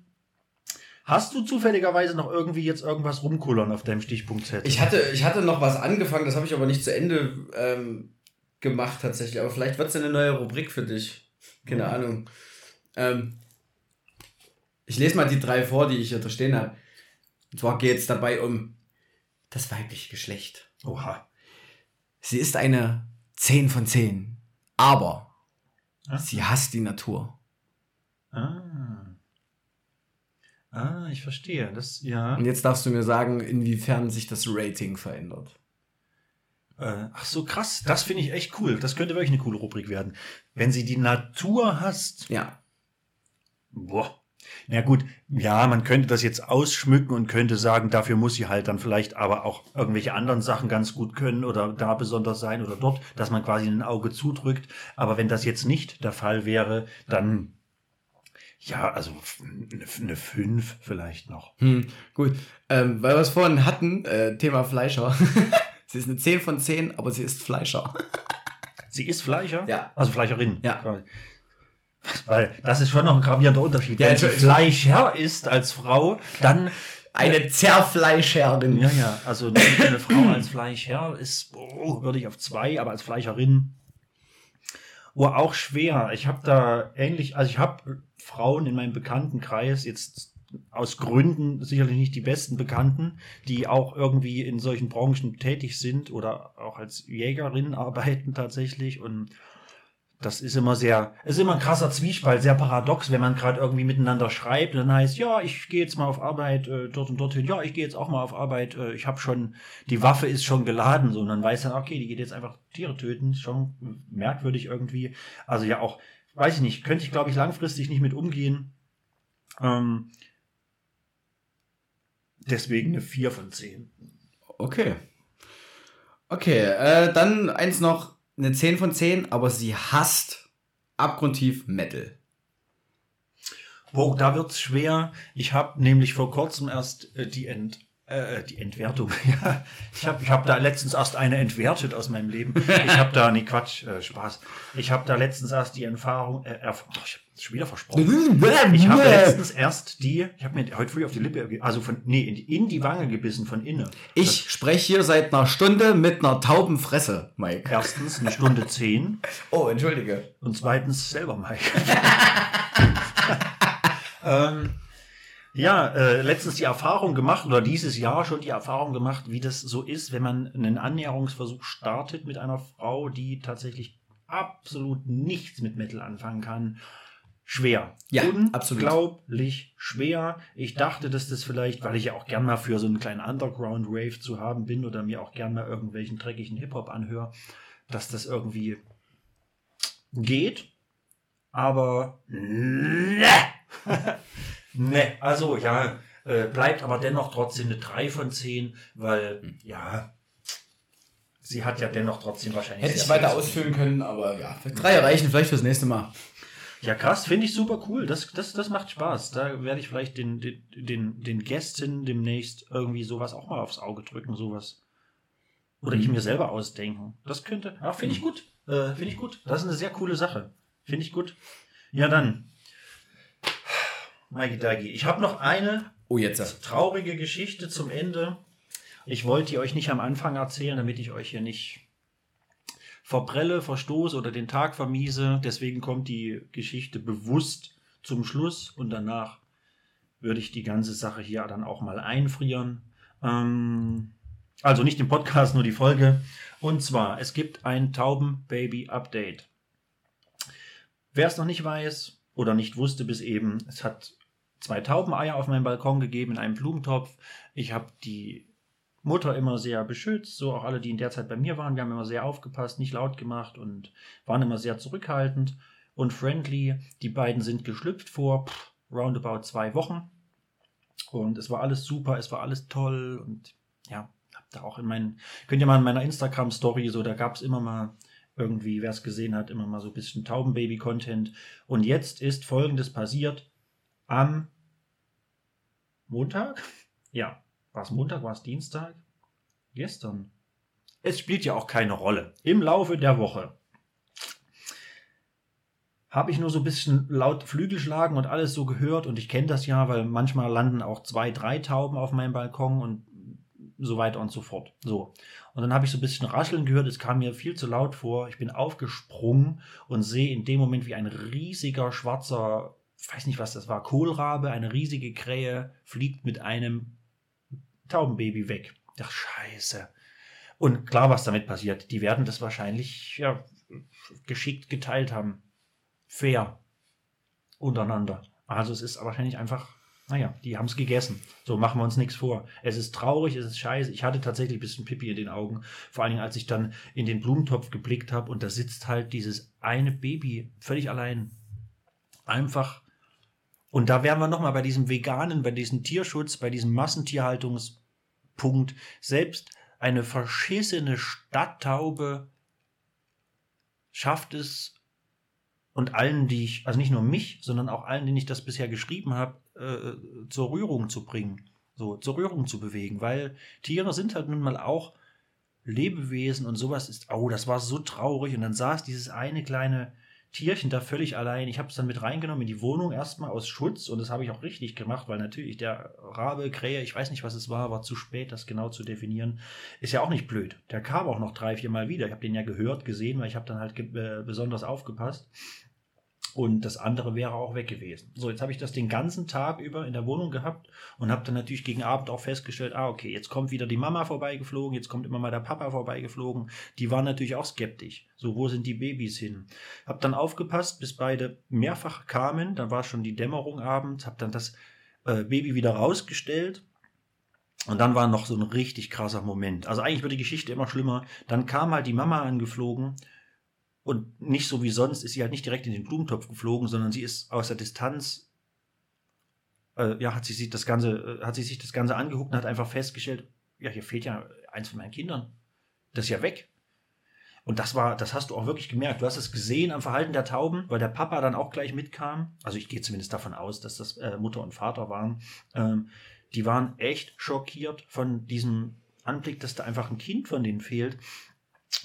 hast du zufälligerweise noch irgendwie jetzt irgendwas rumkullern auf deinem Stichpunktzettel? Ich hatte, ich hatte noch was angefangen, das habe ich aber nicht zu Ende ähm, gemacht tatsächlich. Aber vielleicht wird es eine neue Rubrik für dich. Keine Mhm. Ahnung. Ähm, ich lese mal die drei vor, die ich hier da stehen habe. Und zwar geht es dabei um das weibliche Geschlecht. Oha. Sie ist eine 10 von 10. Aber Ah. sie hasst die Natur. Ah. Ah, ich verstehe. Das, ja. Und jetzt darfst du mir sagen, inwiefern sich das Rating verändert. Äh, ach so, krass. Das finde ich echt cool. Das könnte wirklich eine coole Rubrik werden. Wenn sie die Natur hasst. Ja. Boah. Na gut, ja, man könnte das jetzt ausschmücken und könnte sagen, dafür muss sie halt dann vielleicht aber auch irgendwelche anderen Sachen ganz gut können oder da besonders sein oder dort, dass man quasi ein Auge zudrückt. Aber wenn das jetzt nicht der Fall wäre, dann ja, also eine, eine 5 vielleicht noch. Hm, gut. Ähm, weil wir es vorhin hatten, äh, Thema Fleischer. sie ist eine 10 von 10, aber sie ist Fleischer. Sie ist Fleischer? Ja. Also Fleischerin. Ja. Weil das ist schon noch ein gravierender Unterschied. Ja, Wenn sie. Fleischer ist als Frau, dann Eine Zerfleischerin. Ja, ja, also eine Frau als Fleischherr ist, oh, würde ich auf zwei, aber als Fleischerin, oh, auch schwer. Ich habe da ähnlich, also ich habe Frauen in meinem Bekanntenkreis jetzt aus Gründen sicherlich nicht die besten Bekannten, die auch irgendwie in solchen Branchen tätig sind oder auch als Jägerin arbeiten tatsächlich und das ist immer sehr, ist immer ein krasser Zwiespalt, sehr paradox, wenn man gerade irgendwie miteinander schreibt und dann heißt, ja, ich gehe jetzt mal auf Arbeit äh, dort und dorthin, ja, ich gehe jetzt auch mal auf Arbeit, äh, ich habe schon, die Waffe ist schon geladen, so, und dann weiß dann, okay, die geht jetzt einfach Tiere töten, schon merkwürdig irgendwie. Also ja auch, weiß ich nicht, könnte ich, glaube ich, langfristig nicht mit umgehen. Ähm, deswegen eine 4 von 10. Okay. Okay, äh, dann eins noch, eine 10 von 10, aber sie hasst abgrundtief Metal. Wow, da wird's schwer. Ich habe nämlich vor kurzem erst äh, die Ent äh, die Entwertung. Ja, ich habe ich hab da letztens erst eine entwertet aus meinem Leben. Ich habe da nee Quatsch, äh, Spaß. Ich habe da letztens erst die Erfahrung äh, erf oh, ich hab schon wieder versprochen. Ich habe letztens erst die, ich habe mir heute früh auf die Lippe, also von nee, in die, in die Wange gebissen von innen. Ich spreche hier seit einer Stunde mit einer tauben Fresse, Mike. Erstens eine Stunde zehn Oh, entschuldige. und zweitens selber Mike. ähm, ja, äh, letztens die Erfahrung gemacht oder dieses Jahr schon die Erfahrung gemacht, wie das so ist, wenn man einen Annäherungsversuch startet mit einer Frau, die tatsächlich absolut nichts mit Metal anfangen kann. Schwer. Ja, absolut. Unglaublich schwer. Ich dachte, dass das vielleicht, weil ich ja auch gern mal für so einen kleinen Underground-Rave zu haben bin oder mir auch gern mal irgendwelchen dreckigen Hip-Hop anhöre, dass das irgendwie geht. Aber ne. ne, also ja, äh, bleibt aber dennoch trotzdem eine 3 von 10, weil ja, sie hat ja dennoch trotzdem wahrscheinlich. Hätte ich weiter ausführen können, aber ja, drei reichen vielleicht fürs nächste Mal. Ja, krass, finde ich super cool. Das, das, das macht Spaß. Da werde ich vielleicht den, den, den, den Gästen demnächst irgendwie sowas auch mal aufs Auge drücken, sowas. Oder ich mir selber ausdenken. Das könnte. Ja, finde ich gut. Äh, finde ich gut. Das ist eine sehr coole Sache. Finde ich gut. Ja, dann. Mikey Dagi. Ich habe noch eine Oh, traurige Geschichte zum Ende. Ich wollte die euch nicht am Anfang erzählen, damit ich euch hier nicht verprelle, verstoße oder den Tag vermiese. Deswegen kommt die Geschichte bewusst zum Schluss und danach würde ich die ganze Sache hier dann auch mal einfrieren. Ähm, also nicht im Podcast, nur die Folge. Und zwar, es gibt ein Tauben-Baby-Update. Wer es noch nicht weiß oder nicht wusste bis eben, es hat zwei Taubeneier auf meinem Balkon gegeben in einem Blumentopf. Ich habe die Mutter immer sehr beschützt, so auch alle, die in der Zeit bei mir waren. Wir haben immer sehr aufgepasst, nicht laut gemacht und waren immer sehr zurückhaltend und friendly. Die beiden sind geschlüpft vor pff, roundabout zwei Wochen. Und es war alles super, es war alles toll und ja, hab da auch in meinen, könnt ihr mal in meiner Instagram-Story, so da gab es immer mal irgendwie, wer es gesehen hat, immer mal so ein bisschen Taubenbaby-Content. Und jetzt ist folgendes passiert am Montag? Ja, war es Montag, war es Dienstag? Gestern. Es spielt ja auch keine Rolle. Im Laufe der Woche habe ich nur so ein bisschen laut Flügelschlagen und alles so gehört und ich kenne das ja, weil manchmal landen auch zwei, drei Tauben auf meinem Balkon und so weiter und so fort. So. Und dann habe ich so ein bisschen Rascheln gehört, es kam mir viel zu laut vor. Ich bin aufgesprungen und sehe in dem Moment, wie ein riesiger schwarzer, ich weiß nicht, was das war, Kohlrabe, eine riesige Krähe fliegt mit einem Taubenbaby weg. Ach, scheiße. Und klar, was damit passiert. Die werden das wahrscheinlich ja, geschickt geteilt haben. Fair. Untereinander. Also es ist wahrscheinlich einfach, naja, die haben es gegessen. So machen wir uns nichts vor. Es ist traurig, es ist scheiße. Ich hatte tatsächlich ein bisschen Pipi in den Augen. Vor allen Dingen, als ich dann in den Blumentopf geblickt habe und da sitzt halt dieses eine Baby völlig allein. Einfach. Und da wären wir nochmal bei diesem Veganen, bei diesem Tierschutz, bei diesem Massentierhaltungspunkt. Selbst eine verschissene Stadttaube schafft es und allen, die ich, also nicht nur mich, sondern auch allen, denen ich das bisher geschrieben habe, äh, zur Rührung zu bringen, so zur Rührung zu bewegen, weil Tiere sind halt nun mal auch Lebewesen und sowas ist, oh, das war so traurig und dann saß dieses eine kleine Tierchen da völlig allein. Ich habe es dann mit reingenommen in die Wohnung erstmal aus Schutz und das habe ich auch richtig gemacht, weil natürlich der Rabe, Krähe, ich weiß nicht, was es war, war zu spät, das genau zu definieren. Ist ja auch nicht blöd. Der kam auch noch drei, vier Mal wieder. Ich habe den ja gehört, gesehen, weil ich habe dann halt äh, besonders aufgepasst. Und das andere wäre auch weg gewesen. So, jetzt habe ich das den ganzen Tag über in der Wohnung gehabt und habe dann natürlich gegen Abend auch festgestellt, ah, okay, jetzt kommt wieder die Mama vorbeigeflogen, jetzt kommt immer mal der Papa vorbeigeflogen. Die waren natürlich auch skeptisch. So, wo sind die Babys hin? Hab dann aufgepasst, bis beide mehrfach kamen. Dann war schon die Dämmerung abends, hab dann das äh, Baby wieder rausgestellt. Und dann war noch so ein richtig krasser Moment. Also eigentlich wird die Geschichte immer schlimmer. Dann kam halt die Mama angeflogen und nicht so wie sonst ist sie halt nicht direkt in den Blumentopf geflogen, sondern sie ist aus der Distanz, äh, ja, hat sie sich das Ganze, äh, hat sie sich das Ganze angeguckt und hat einfach festgestellt, ja, hier fehlt ja eins von meinen Kindern. Das ist ja weg. Und das war, das hast du auch wirklich gemerkt. Du hast es gesehen am Verhalten der Tauben, weil der Papa dann auch gleich mitkam. Also ich gehe zumindest davon aus, dass das äh, Mutter und Vater waren. Ähm, die waren echt schockiert von diesem Anblick, dass da einfach ein Kind von denen fehlt.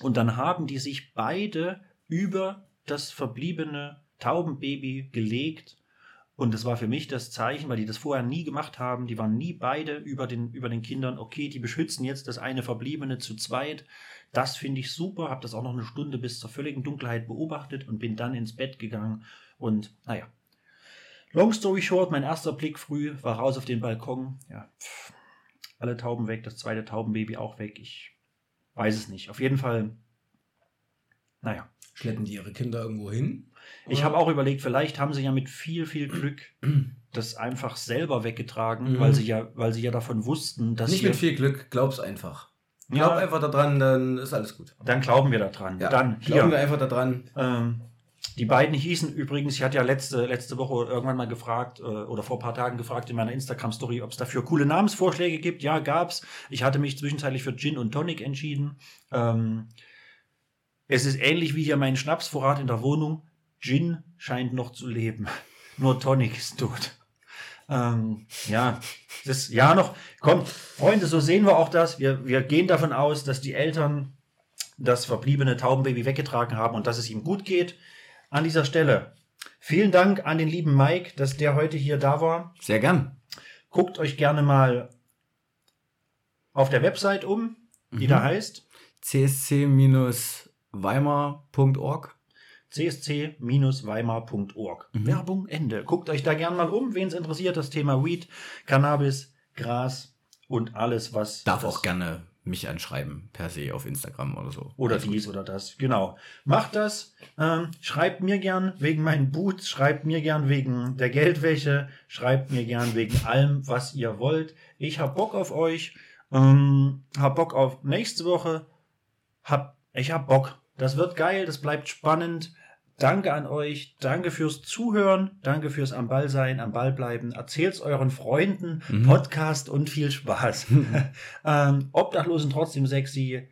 Und dann haben die sich beide über das verbliebene Taubenbaby gelegt. Und das war für mich das Zeichen, weil die das vorher nie gemacht haben. Die waren nie beide über den, über den Kindern. Okay, die beschützen jetzt das eine Verbliebene zu zweit. Das finde ich super. Habe das auch noch eine Stunde bis zur völligen Dunkelheit beobachtet und bin dann ins Bett gegangen. Und naja. Long story short, mein erster Blick früh war raus auf den Balkon. Ja, pff, alle Tauben weg, das zweite Taubenbaby auch weg. Ich weiß es nicht. Auf jeden Fall, naja. Schleppen die ihre Kinder irgendwo hin? Ich habe auch überlegt, vielleicht haben sie ja mit viel, viel Glück das einfach selber weggetragen, Mhm. weil sie ja, weil sie ja davon wussten, dass Nicht hier, mit viel Glück, glaub's einfach. Glaub ja, einfach daran, dann ist alles gut. dann glauben wir daran. Ja, dann glauben wir hier. einfach daran. Ähm, die beiden hießen übrigens, ich hatte ja letzte, letzte Woche irgendwann mal gefragt, äh, oder vor ein paar Tagen gefragt in meiner Instagram-Story, ob es dafür coole Namensvorschläge gibt. Ja, gab's. Ich hatte mich zwischenzeitlich für Gin und Tonic entschieden. Ähm, es ist ähnlich wie hier mein Schnapsvorrat in der Wohnung. Gin scheint noch zu leben. Nur Tonic ist tot. Ähm, ja, das, ja noch, kommt, Freunde, so sehen wir auch das. Wir, wir gehen davon aus, dass die Eltern das verbliebene Taubenbaby weggetragen haben und dass es ihm gut geht. An dieser Stelle vielen Dank an den lieben Mike, dass der heute hier da war. Sehr gern. Guckt euch gerne mal auf der Website um, die Mhm. da heißt csc-weimar.org. csc-weimar.org. Mhm. Werbung Ende. Guckt euch da gerne mal um, wen es interessiert, das Thema Weed, Cannabis, Gras und alles, was Darf auch gerne mich anschreiben, per se auf Instagram oder so. Oder Alles gut. dies oder das, genau. Macht das. Ähm, schreibt mir gern wegen meinen Boots, schreibt mir gern wegen der Geldwäsche, schreibt mir gern wegen allem, was ihr wollt. Ich hab Bock auf euch. Ähm, hab Bock auf nächste Woche. Hab, ich hab Bock. Das wird geil, das bleibt spannend. Danke an euch, danke fürs Zuhören, danke fürs am Ball sein, am Ball bleiben. Erzählt's euren Freunden, Mhm. Podcast und viel Spaß. ähm, Obdachlosen trotzdem sexy.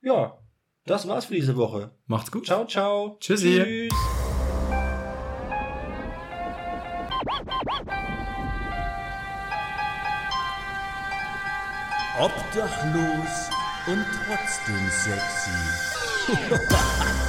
Ja, das war's für diese Woche. Macht's gut. Ciao, ciao. Tschüssi. Tschüss. Obdachlos und trotzdem sexy. Yeah.